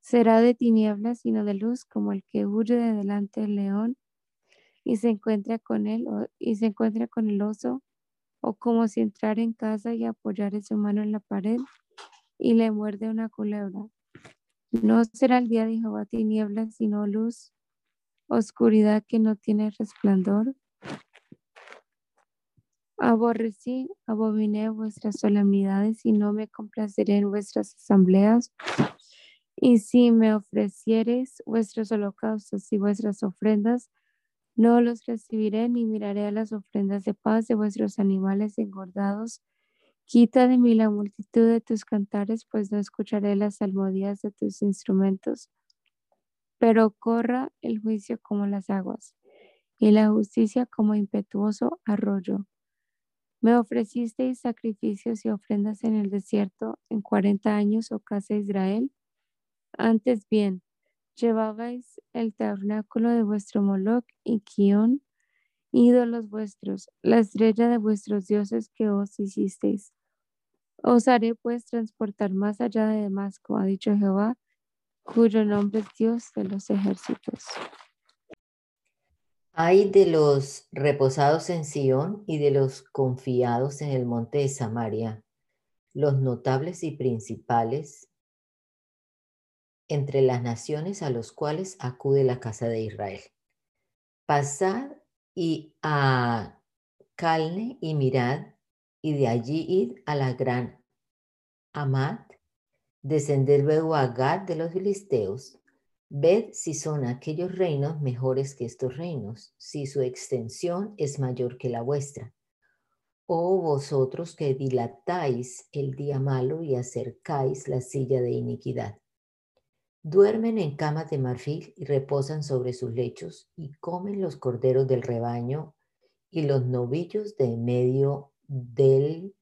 Speaker 4: Será de tinieblas, sino de luz, como el que huye de delante del león y se encuentra con él, y se encuentra con el oso, o como si entrara en casa y apoyara su mano en la pared y le muerde una culebra. No será el día de Jehová tinieblas, sino luz, oscuridad que no tiene resplandor. Aborrecí, abominé vuestras solemnidades y no me complaceré en vuestras asambleas. Y si me ofreciereis vuestros holocaustos y vuestras ofrendas, no los recibiré ni miraré a las ofrendas de paz de vuestros animales engordados Quita de mí la multitud de tus cantares, pues no escucharé las salmodías de tus instrumentos. Pero corra el juicio como las aguas y la justicia como impetuoso arroyo. Me ofrecisteis sacrificios y ofrendas en el desierto en cuarenta años, o oh casa de Israel. Antes bien, llevabais el tabernáculo de vuestro Moloch y Kion, ídolos vuestros, la estrella de vuestros dioses que os hicisteis. Os haré pues transportar más allá de Damasco, ha dicho Jehová, cuyo nombre es Dios de los ejércitos.
Speaker 5: Hay de los reposados en Sión y de los confiados en el monte de Samaria, los notables y principales entre las naciones a los cuales acude la casa de Israel. Pasad y a Calne y mirad, y de allí id a la gran Amat, descender luego a Gad de los filisteos. Ved si son aquellos reinos mejores que estos reinos, si su extensión es mayor que la vuestra. Oh vosotros que dilatáis el día malo y acercáis la silla de iniquidad. Duermen en camas de marfil y reposan sobre sus lechos y comen los corderos del rebaño y los novillos de medio del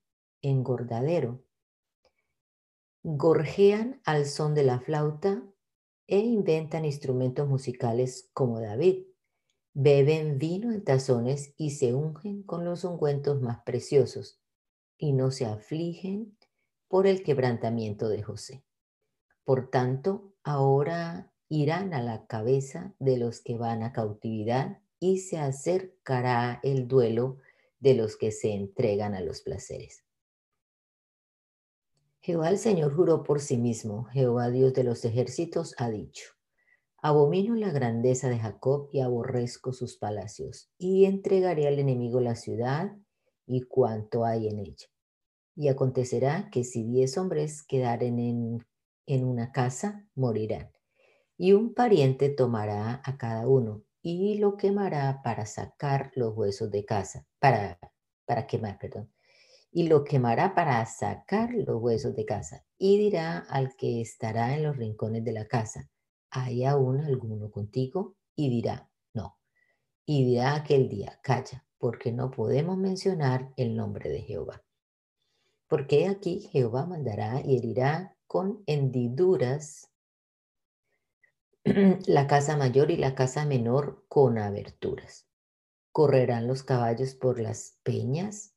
Speaker 5: engordadero. Gorjean al son de la flauta e inventan instrumentos musicales como David. Beben vino en tazones y se ungen con los ungüentos más preciosos y no se afligen por el quebrantamiento de José. Por tanto, ahora irán a la cabeza de los que van a cautividad y se acercará el duelo de los que se entregan a los placeres. Jehová el Señor juró por sí mismo, Jehová Dios de los ejércitos ha dicho, abomino la grandeza de Jacob y aborrezco sus palacios, y entregaré al enemigo la ciudad y cuanto hay en ella. Y acontecerá que si diez hombres quedaren en, en una casa, morirán, y un pariente tomará a cada uno, y lo quemará para sacar los huesos de casa, para, para quemar, perdón, y lo quemará para sacar los huesos de casa, y dirá al que estará en los rincones de la casa, ¿hay aún alguno contigo? Y dirá, no. Y dirá aquel día, calla, porque no podemos mencionar el nombre de Jehová. Porque aquí Jehová mandará y herirá con hendiduras la casa mayor y la casa menor con aberturas. Correrán los caballos por las peñas,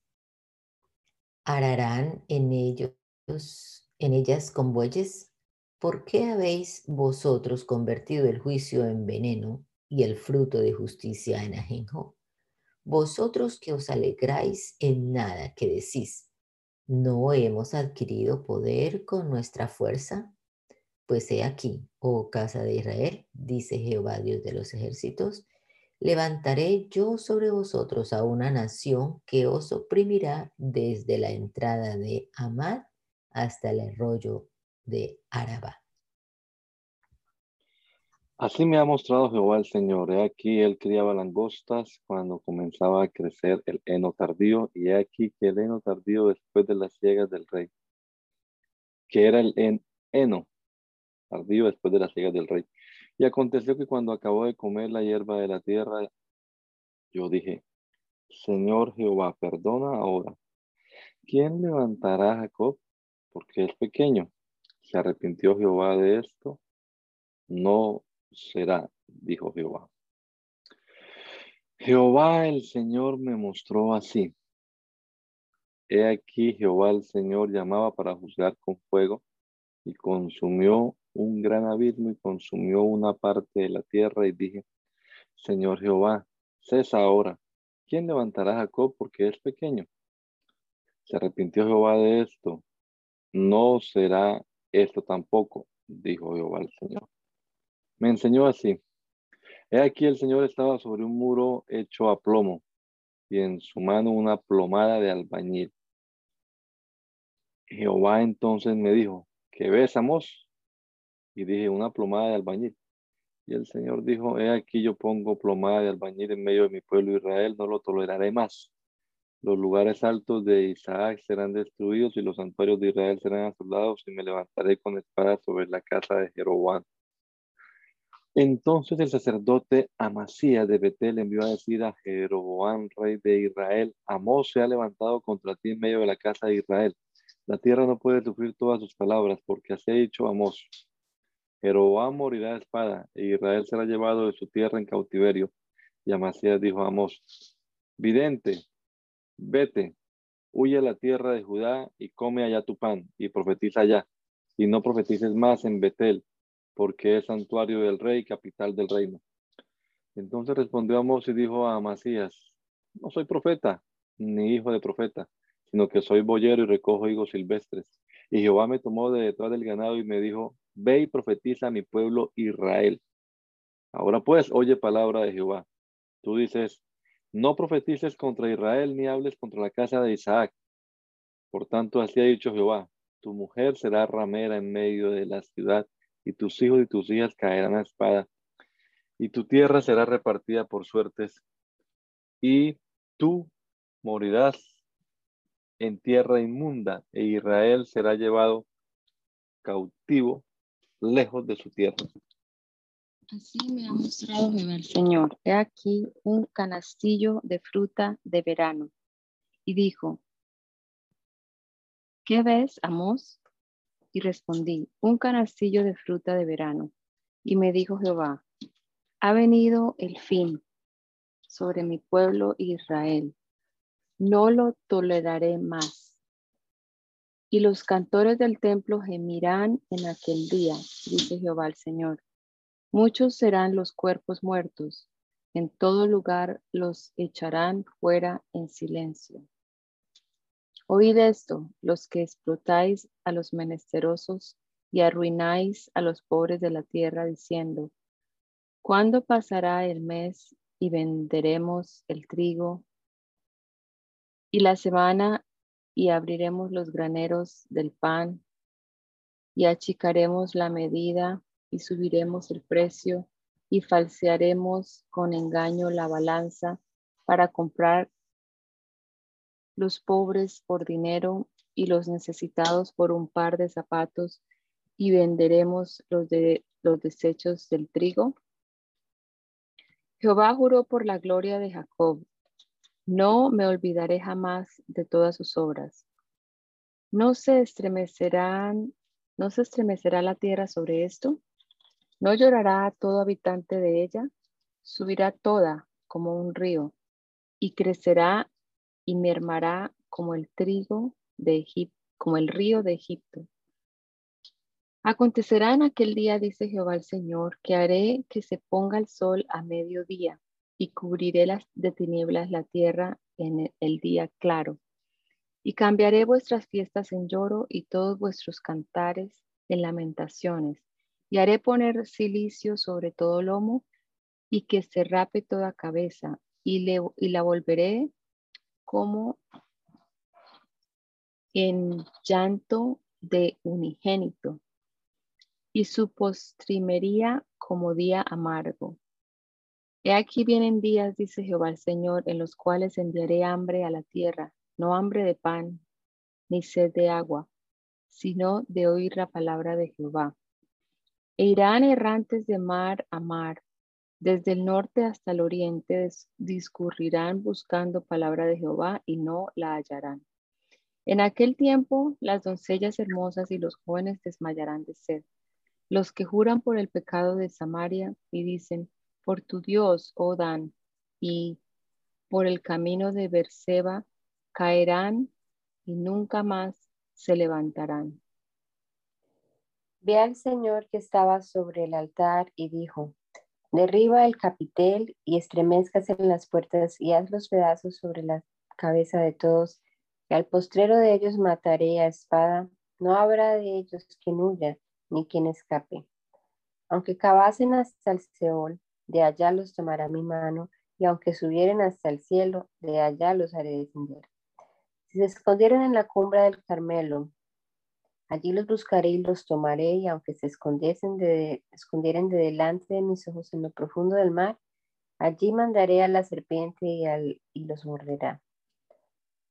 Speaker 5: ararán en ellos, en ellas con bueyes. ¿Por qué habéis vosotros convertido el juicio en veneno y el fruto de justicia en ajenjo? Vosotros que os alegráis en nada que decís, ¿no hemos adquirido poder con nuestra fuerza? Pues he aquí, oh casa de Israel, dice Jehová Dios de los ejércitos, levantaré yo sobre vosotros a una nación que os oprimirá desde la entrada de Amad hasta el arroyo de Araba.
Speaker 1: Así me ha mostrado Jehová el Señor. He aquí él criaba langostas cuando comenzaba a crecer el heno tardío, y he aquí que el heno tardío después de las ciegas del rey, que era el heno tardío después de las ciegas del rey. Y aconteció que cuando acabó de comer la hierba de la tierra, yo dije, Señor Jehová, perdona ahora. ¿Quién levantará a Jacob? Porque es pequeño. Se arrepintió Jehová de esto. No será, dijo Jehová. Jehová el Señor me mostró así. He aquí Jehová el Señor llamaba para juzgar con fuego y consumió un gran abismo y consumió una parte de la tierra y dije, Señor Jehová, cesa ahora. ¿Quién levantará a Jacob porque es pequeño? Se arrepintió Jehová de esto. No será esto tampoco, dijo Jehová el Señor. Me enseñó así. He aquí el Señor estaba sobre un muro hecho a plomo y en su mano una plomada de albañil. Jehová entonces me dijo, ¿qué ves, y dije, una plomada de albañil. Y el Señor dijo, he aquí yo pongo plomada de albañil en medio de mi pueblo Israel, no lo toleraré más. Los lugares altos de Isaac serán destruidos y los santuarios de Israel serán asolados y me levantaré con espada sobre la casa de Jeroboam. Entonces el sacerdote Amasías de Betel envió a decir a Jeroboam, rey de Israel, Amós se ha levantado contra ti en medio de la casa de Israel. La tierra no puede sufrir todas sus palabras, porque así ha dicho Amós. Jeroboam morirá de espada, e Israel será llevado de su tierra en cautiverio. Y Amasías dijo a Amós, vidente, vete, huye a la tierra de Judá y come allá tu pan, y profetiza allá, y no profetices más en Betel, porque es santuario del rey, capital del reino. Entonces respondió Amós y dijo a Amasías, no soy profeta, ni hijo de profeta, sino que soy boyero y recojo higos silvestres. Y Jehová me tomó de detrás del ganado y me dijo, ve y profetiza a mi pueblo Israel. Ahora pues, oye palabra de Jehová. Tú dices, no profetices contra Israel ni hables contra la casa de Isaac. Por tanto, así ha dicho Jehová, tu mujer será ramera en medio de la ciudad y tus hijos y tus hijas caerán a espada y tu tierra será repartida por suertes y tú morirás en tierra inmunda e Israel será llevado cautivo lejos de su tierra.
Speaker 2: Así me ha mostrado el Señor. He aquí un canastillo de fruta de verano. Y dijo, ¿qué ves, Amos? Y respondí, un canastillo de fruta de verano. Y me dijo Jehová, ha venido el fin sobre mi pueblo Israel. No lo toleraré más y los cantores del templo gemirán en aquel día, dice Jehová el Señor. Muchos serán los cuerpos muertos, en todo lugar los echarán fuera en silencio. Oíd esto, los que explotáis a los menesterosos y arruináis a los pobres de la tierra, diciendo, ¿cuándo pasará el mes y venderemos el trigo y la semana y abriremos los graneros del pan y achicaremos la medida y subiremos el precio y falsearemos con engaño la balanza para comprar los pobres por dinero y los necesitados por un par de zapatos y venderemos los, de, los desechos del trigo? Jehová juró por la gloria de Jacob, no me olvidaré jamás de todas sus obras. No se estremecerán, no se estremecerá la tierra sobre esto. No llorará todo habitante de ella. Subirá toda como un río y crecerá y mermará como el trigo de Egipto, como el río de Egipto. Acontecerá en aquel día, dice Jehová el Señor, que haré que se ponga el sol a mediodía y cubriré las de tinieblas la tierra en el día claro. Y cambiaré vuestras fiestas en lloro y todos vuestros cantares en lamentaciones. Y haré poner silicio sobre todo lomo y que se rape toda cabeza y la volveré como en llanto de unigénito y su postrimería como día amargo. He aquí vienen días, dice Jehová el Señor, en los cuales enviaré hambre a la tierra, no hambre de pan, ni sed de agua, sino de oír la palabra de Jehová. E irán errantes de mar a mar, desde el norte hasta el oriente discurrirán buscando palabra de Jehová y no la hallarán. En aquel tiempo las doncellas hermosas y los jóvenes desmayarán de sed los que juran por el pecado de Samaria y dicen, por tu Dios, oh Dan, y por el camino de Berseba, caerán y nunca más se levantarán.
Speaker 3: Ve al Señor que estaba sobre el altar y dijo, derriba el capitel y estremezcase en las puertas y haz los pedazos sobre la cabeza de todos, y al postrero de ellos mataré a espada, no habrá de ellos quien huya, ni quien escape. Aunque cavasen hasta el Seol, de allá los tomará mi mano, y aunque subieren hasta el cielo, de allá los haré descender. Si se escondieran en la cumbre del Carmelo, allí los buscaré y los tomaré, y aunque se escondiesen de, escondieran de delante de mis ojos en lo profundo del mar, allí mandaré a la serpiente y, al, y los morderá.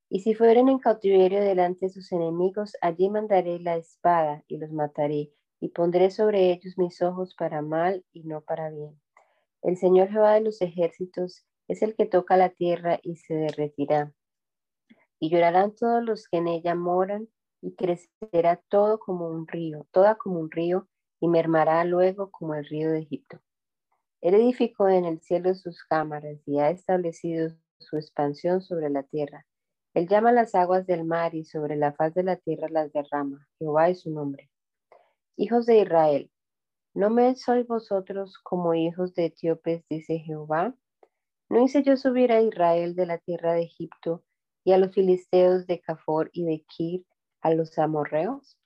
Speaker 3: Y si fueren en cautiverio delante de sus enemigos, allí mandaré la espada y los mataré, y pondré sobre ellos mis ojos para mal y no para bien. El Señor Jehová de los ejércitos es el que toca la tierra y se derretirá. Y llorarán todos los que en ella moran, y crecerá todo como un río, toda como un río, y mermará luego como el río de Egipto. Él edificó en el cielo sus cámaras y ha establecido su expansión sobre la tierra. Él llama las aguas del mar y sobre la faz de la tierra las derrama. Jehová es su nombre. Hijos de Israel, ¿no me sois vosotros como hijos de etíopes, dice Jehová? ¿No hice yo subir a Israel de la tierra de Egipto y a los filisteos de Cafor y de Kir, a los amorreos?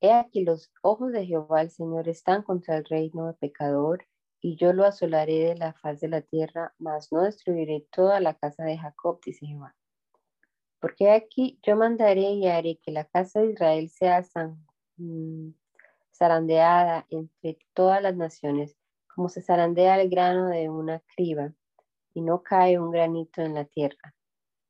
Speaker 3: He aquí los ojos de Jehová el Señor están contra el reino de pecador, y yo lo asolaré de la faz de la tierra, mas no destruiré toda la casa de Jacob, dice Jehová. Porque aquí yo mandaré y haré que la casa de Israel sea Mm, zarandeada entre todas las naciones, como se zarandea el grano de una criba, y no cae un granito en la tierra.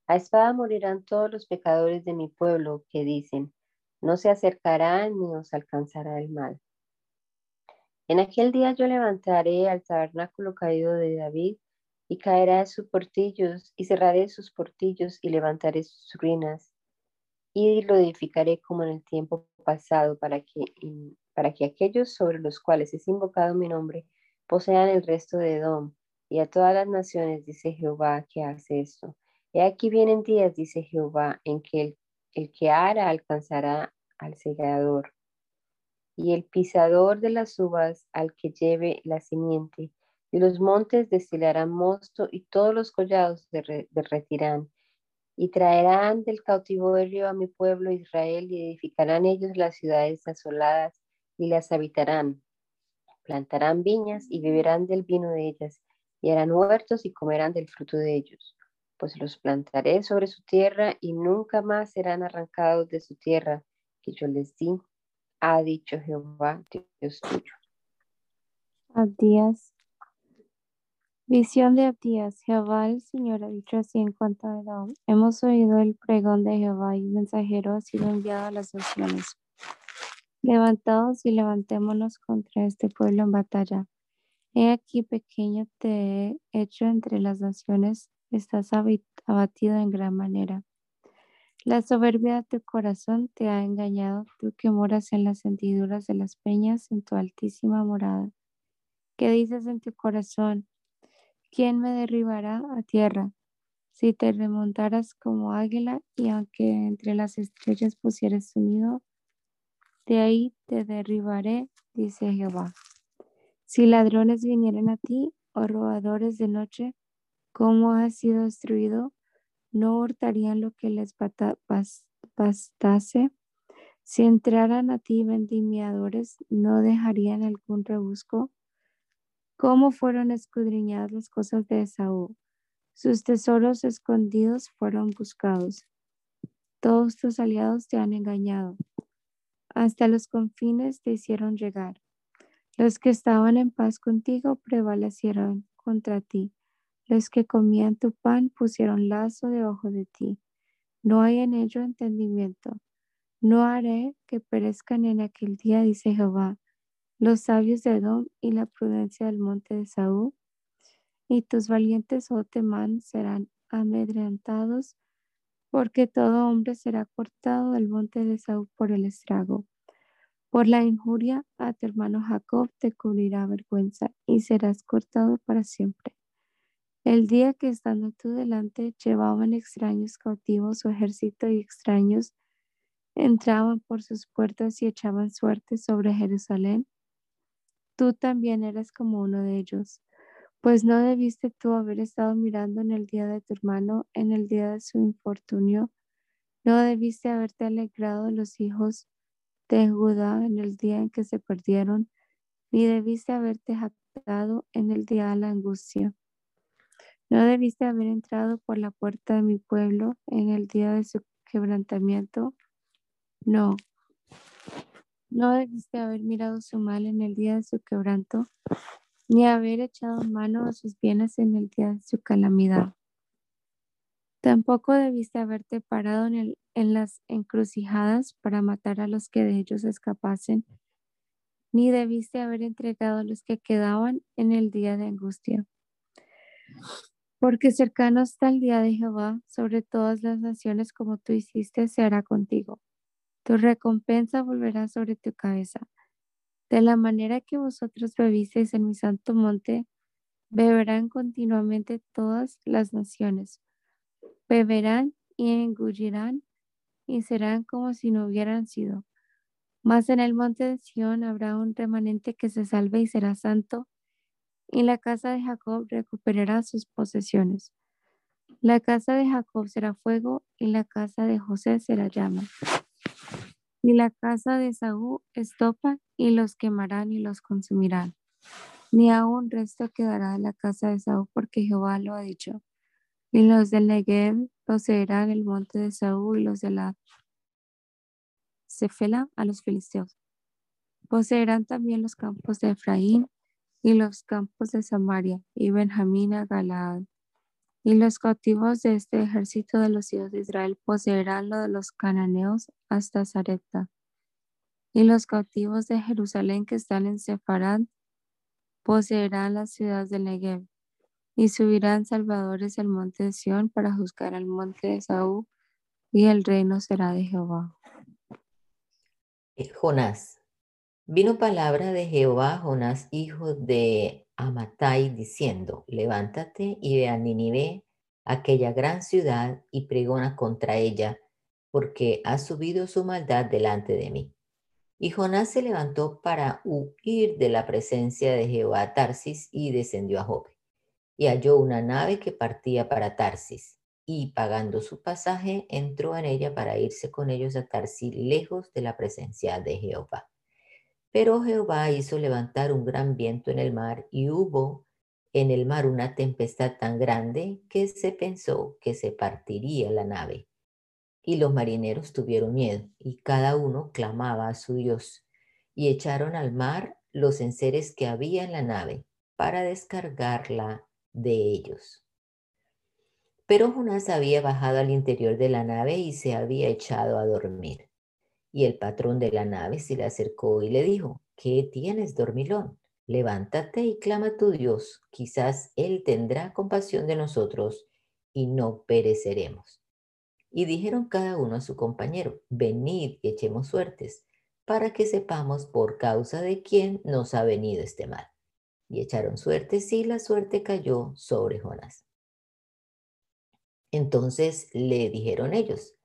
Speaker 3: A espada morirán todos los pecadores de mi pueblo que dicen, no se acercarán ni os alcanzará el mal. En aquel día yo levantaré al tabernáculo caído de David y caerá sus portillos y cerraré sus portillos y levantaré sus ruinas y lo edificaré como en el tiempo pasado para que, para que aquellos sobre los cuales es invocado mi nombre posean el resto de Edom y a todas las naciones, dice Jehová, que hace esto. Y aquí vienen días, dice Jehová, en que el, el que ara alcanzará al segador y el pisador de las uvas al que lleve la simiente. Y los montes destilarán mosto y todos los collados derretirán y traerán del cautiverio a mi pueblo Israel y edificarán ellos las ciudades asoladas y las habitarán. Plantarán viñas y beberán del vino de ellas, y harán huertos y comerán del fruto de ellos. Pues los plantaré sobre su tierra y nunca más serán arrancados de su tierra que yo les di, ha dicho Jehová, Dios tuyo.
Speaker 4: Abdías. Visión de Abdías. Jehová el Señor ha dicho así en cuanto a Edom. Hemos oído el pregón de Jehová y el mensajero ha sido enviado a las naciones. Levantados y levantémonos contra este pueblo en batalla. He aquí pequeño te he hecho entre las naciones, estás abatido en gran manera. La soberbia de tu corazón te ha engañado, tú que moras en las hendiduras de las peñas, en tu altísima morada. ¿Qué dices en tu corazón? ¿Quién me derribará a tierra? Si te remontaras como águila y aunque entre las estrellas pusieras tu nido, de ahí te derribaré, dice Jehová. Si ladrones vinieran a ti o robadores de noche, ¿cómo has sido destruido? ¿No hurtarían lo que les bastase? Si entraran a ti vendimiadores, ¿no dejarían algún rebusco? ¿Cómo fueron escudriñadas las cosas de Esaú? Sus tesoros escondidos fueron buscados. Todos tus aliados te han engañado. Hasta los confines te hicieron llegar. Los que estaban en paz contigo prevalecieron contra ti. Los que comían tu pan pusieron lazo debajo de ti. No hay en ello entendimiento. No haré que perezcan en aquel día, dice Jehová, los sabios de Edom y la prudencia del monte de Saúl. Y tus valientes, oh Temán, serán amedrentados porque todo hombre será cortado del monte de Saúl por el estrago. Por la injuria a tu hermano Jacob te cubrirá vergüenza y serás cortado para siempre. El día que estando tú delante llevaban extraños cautivos su ejército y extraños entraban por sus puertas y echaban suerte sobre Jerusalén, tú también eres como uno de ellos pues no debiste tú haber estado mirando en el día de tu hermano, en el día de su infortunio. No debiste haberte alegrado los hijos de Judá en el día en que se perdieron, ni debiste haberte jactado en el día de la angustia. No debiste haber entrado por la puerta de mi pueblo en el día de su quebrantamiento. No. No debiste haber mirado su mal en el día de su quebranto, ni haber echado mano a sus bienes en el día de su calamidad. Tampoco debiste haberte parado en, en las encrucijadas para matar a los que de ellos escapasen, ni debiste haber entregado a los que quedaban en el día de angustia. Porque cercano está el día de Jehová, sobre todas las naciones como tú hiciste, se hará contigo. Tu recompensa volverá sobre tu cabeza de la manera que vosotros bebisteis en mi santo monte, beberán continuamente todas las naciones. Beberán y engullirán y serán como si no hubieran sido. Mas en el monte de Sión habrá un remanente que se salve y será santo, y la casa de Jacob recuperará sus posesiones. La casa de Jacob será fuego y la casa de José será llama. Y la casa de Saúl estopa y los quemarán y los consumirán. Ni aún resto quedará de la casa de Saúl porque Jehová lo ha dicho. Y los del Negev poseerán el monte de Saúl y los de la Cefela a los filisteos. Poseerán también los campos de Efraín y los campos de Samaria y Benjamín a Galaad. Y los cautivos de este ejército de los hijos de Israel poseerán lo de los cananeos hasta Zareta. Y los cautivos de Jerusalén que están en Sefarad poseerán las ciudades del Negev. Y subirán salvadores al monte de Sión para juzgar al monte de Saúl, y el reino será de Jehová.
Speaker 5: Eh, Jonás. Vino palabra de Jehová, Jonás, hijo de Amatai, diciendo, levántate y ve a Ninive, aquella gran ciudad, y pregona contra ella, porque ha subido su maldad delante de mí. Y Jonás se levantó para huir de la presencia de Jehová a Tarsis y descendió a Jope. Y halló una nave que partía para Tarsis, y pagando su pasaje, entró en ella para irse con ellos a Tarsis, lejos de la presencia de Jehová. Pero Jehová hizo levantar un gran viento en el mar, y hubo en el mar una tempestad tan grande que se pensó que se partiría la nave. Y los marineros tuvieron miedo, y cada uno clamaba a su Dios, y echaron al mar los enseres que había en la nave para descargarla de ellos. Pero Jonás había bajado al interior de la nave y se había echado a dormir. Y el patrón de la nave se le acercó y le dijo, ¿qué tienes, dormilón? Levántate y clama a tu Dios, quizás Él tendrá compasión de nosotros y no pereceremos. Y dijeron cada uno a su compañero, venid y echemos suertes, para que sepamos por causa de quién nos ha venido este mal. Y echaron suertes y la suerte cayó sobre Jonás. Entonces le dijeron ellos,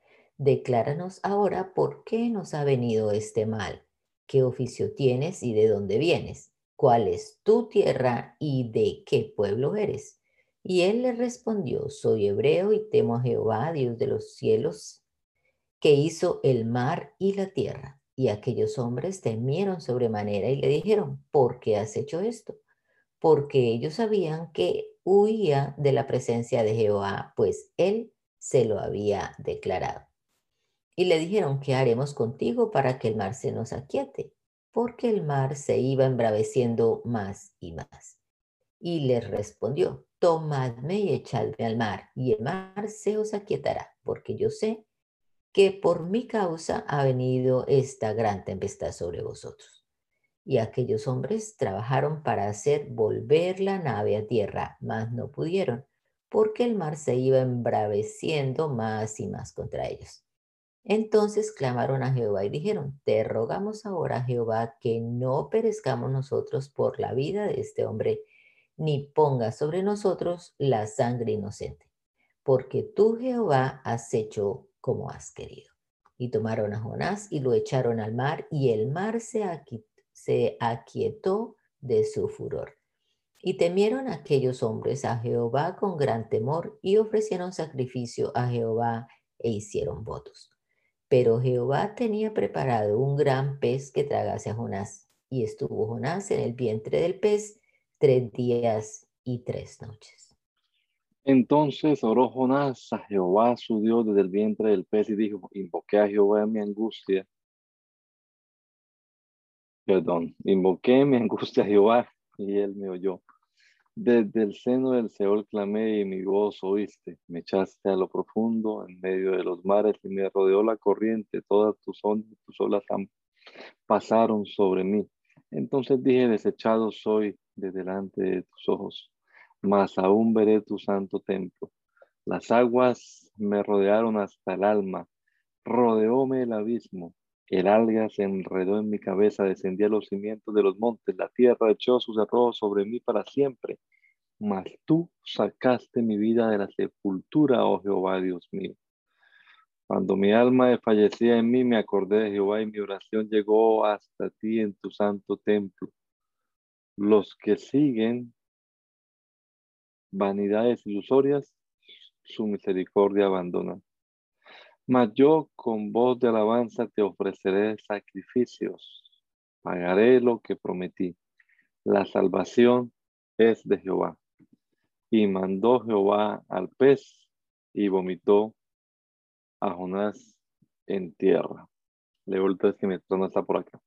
Speaker 5: decláranos ahora por qué nos ha venido este mal, qué oficio tienes y de dónde vienes, cuál es tu tierra y de qué pueblo eres. Y él le respondió, soy hebreo y temo a Jehová, Dios de los cielos, que hizo el mar y la tierra. Y aquellos hombres temieron sobremanera y le dijeron, ¿por qué has hecho esto? Porque ellos sabían que huía de la presencia de Jehová, pues él se lo había declarado. Y le dijeron, ¿qué haremos contigo para que el mar se nos aquiete? Porque el mar se iba embraveciendo más y más. Y les respondió, tomadme y echadme al mar, y el mar se os aquietará, porque yo sé que por mi causa ha venido esta gran tempestad sobre vosotros. Y aquellos hombres trabajaron para hacer volver la nave a tierra, mas no pudieron, porque el mar se iba embraveciendo más y más contra ellos. Entonces clamaron a Jehová y dijeron, te rogamos ahora, Jehová, que no perezcamos nosotros por la vida de este hombre, ni ponga sobre nosotros la sangre inocente, porque tú, Jehová, has hecho como has querido. Y tomaron a Jonás y lo echaron al mar, y el mar se, se aquietó de su furor. Y temieron aquellos hombres a Jehová con gran temor y ofrecieron sacrificio a Jehová e hicieron votos. Pero Jehová tenía preparado un gran pez que tragase a Jonás, y estuvo Jonás en el vientre del pez tres días y tres noches.
Speaker 1: Entonces oró Jonás a Jehová su Dios desde el vientre del pez y dijo, invoqué a Jehová en mi angustia perdón, invoqué mi angustia a Jehová y él me oyó. Desde el seno del Seol clamé y mi voz oíste. Me echaste a lo profundo en medio de los mares y me rodeó la corriente. Todas tus, tus olas pasaron sobre mí. Entonces dije, desechado soy de delante de tus ojos, mas aún veré tu santo templo. Las aguas me rodearon hasta el alma, rodeóme el abismo. El alga se enredó en mi cabeza, descendí a los cimientos de los montes, la tierra echó sus arrojos sobre mí para siempre. Mas tú sacaste mi vida de la sepultura, oh Jehová Dios mío. Cuando mi alma desfallecía en mí, me acordé de Jehová y mi oración llegó hasta ti en tu santo templo. Los que siguen vanidades ilusorias, su misericordia abandonan. Mas yo con voz de alabanza te ofreceré sacrificios, pagaré lo que prometí. La salvación es de Jehová. Y mandó Jehová al pez y vomitó a Jonás en tierra. Leo el que mi trono está por acá.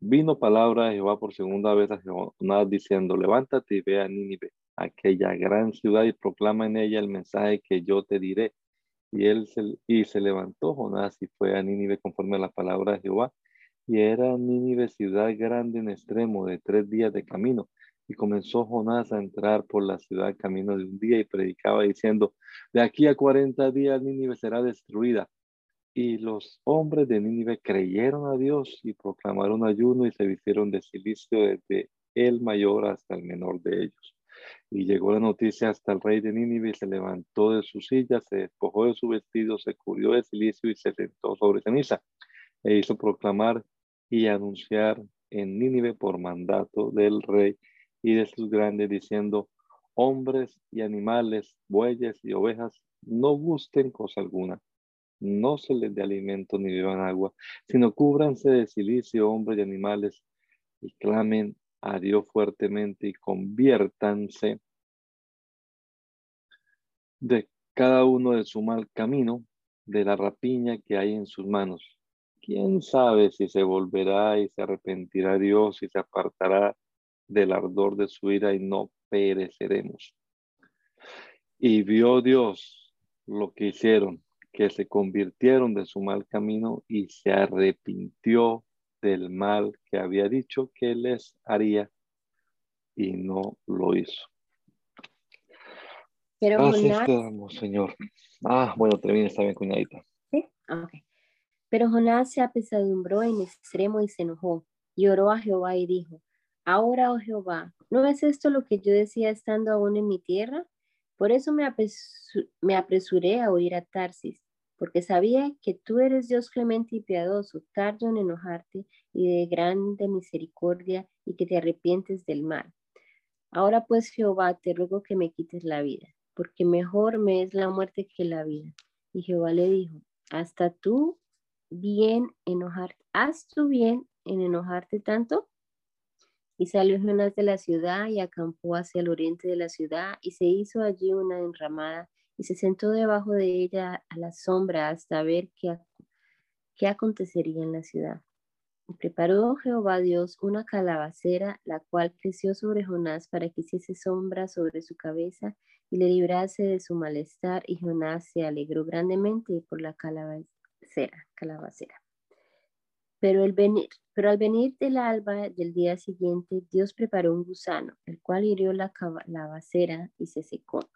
Speaker 1: Vino palabra de Jehová por segunda vez a Jonás diciendo, levántate y ve a Nínive, aquella gran ciudad, y proclama en ella el mensaje que yo te diré. Y él se, y se levantó Jonás y fue a Nínive conforme a la palabra de Jehová. Y era Nínive ciudad grande en extremo de tres días de camino. Y comenzó Jonás a entrar por la ciudad camino de un día y predicaba diciendo, de aquí a cuarenta días Nínive será destruida. Y los hombres de Nínive creyeron a Dios y proclamaron ayuno y se vistieron de silicio desde el mayor hasta el menor de ellos. Y llegó la noticia hasta el rey de Nínive y se levantó de su silla, se despojó de su vestido, se cubrió de silicio y se sentó sobre ceniza. E hizo proclamar y anunciar en Nínive por mandato del rey y de sus grandes, diciendo, hombres y animales, bueyes y ovejas, no gusten cosa alguna, no se les dé alimento ni beban agua, sino cúbranse de silicio, hombres y animales, y clamen a fuertemente y conviértanse de cada uno de su mal camino, de la rapiña que hay en sus manos. quién sabe si se volverá y se arrepentirá Dios y se apartará del ardor de su ira y no pereceremos. Y vio Dios lo que hicieron, que se convirtieron de su mal camino y se arrepintió del mal que había dicho que les haría y no lo hizo.
Speaker 3: Pero
Speaker 1: Gracias
Speaker 3: Jonás,
Speaker 1: te damos, Señor. Ah, bueno, termina, está bien, cuñadita.
Speaker 3: ¿sí? Ah, ok. Pero Jonás se apesadumbró en extremo y se enojó y oró a Jehová y dijo, Ahora, oh Jehová, ¿no es esto lo que yo decía estando aún en mi tierra? Por eso me, me apresuré a huir a Tarsis, porque sabía que tú eres Dios clemente y piadoso, tardo en enojarte y de grande misericordia y que te arrepientes del mal. Ahora pues, Jehová, te ruego que me quites la vida, porque mejor me es la muerte que la vida. Y Jehová le dijo, hasta tú bien enojarte, haz tú bien en enojarte tanto. Y salió Jonás de la ciudad y acampó hacia el oriente de la ciudad y se hizo allí una enramada y se sentó debajo de ella a la sombra hasta ver qué, qué acontecería en la ciudad. Y preparó Jehová Dios una calabacera, la cual creció sobre Jonás para que hiciese sombra sobre su cabeza y le librase de su malestar. Y Jonás se alegró grandemente por la calabacera. calabacera. Pero, al venir del alba del día siguiente, Dios preparó un gusano, el cual hirió la calabacera y se secó.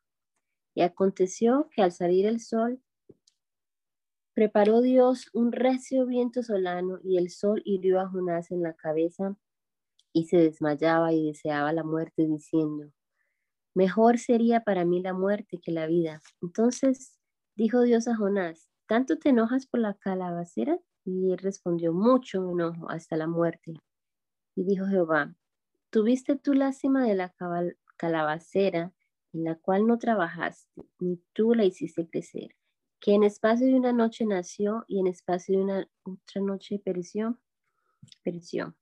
Speaker 3: Y aconteció que al salir el sol, preparó Dios un recio viento solano y el sol hirió a Jonás en la cabeza y se desmayaba y deseaba la muerte diciendo, mejor sería para mí la muerte que la vida. Entonces dijo Dios a Jonás, ¿tanto te enojas por la calabacera? Y él respondió, mucho me enojo hasta la muerte. Y dijo Jehová, ¿tuviste tú lástima de la calabacera en la cual no trabajaste, ni tú la hiciste crecer, que en espacio de una noche nació y en espacio de una otra noche pereció? Pereció.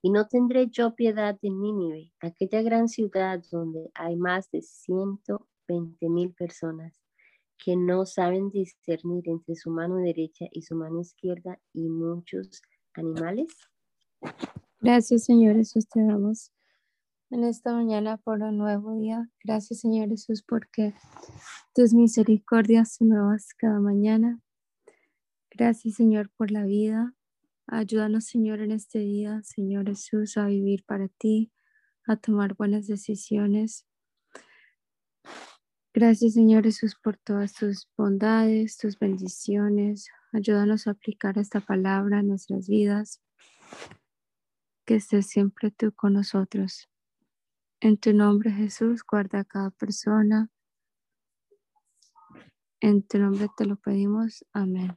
Speaker 3: Y no tendré yo piedad de Nínive, aquella gran ciudad donde hay más de 120 mil personas que no saben discernir entre su mano derecha y su mano izquierda y muchos animales.
Speaker 4: Gracias, Señor Jesús, te damos en esta mañana por un nuevo día. Gracias, Señor Jesús, porque tus misericordias son nuevas cada mañana. Gracias, Señor, por la vida. Ayúdanos, Señor, en este día, Señor Jesús, a vivir para ti, a tomar buenas decisiones. Gracias, Señor Jesús, por todas tus bondades, tus bendiciones. Ayúdanos a aplicar esta palabra en nuestras vidas. Que estés siempre tú con nosotros. En tu nombre, Jesús, guarda a cada persona. En tu nombre te lo pedimos. Amén.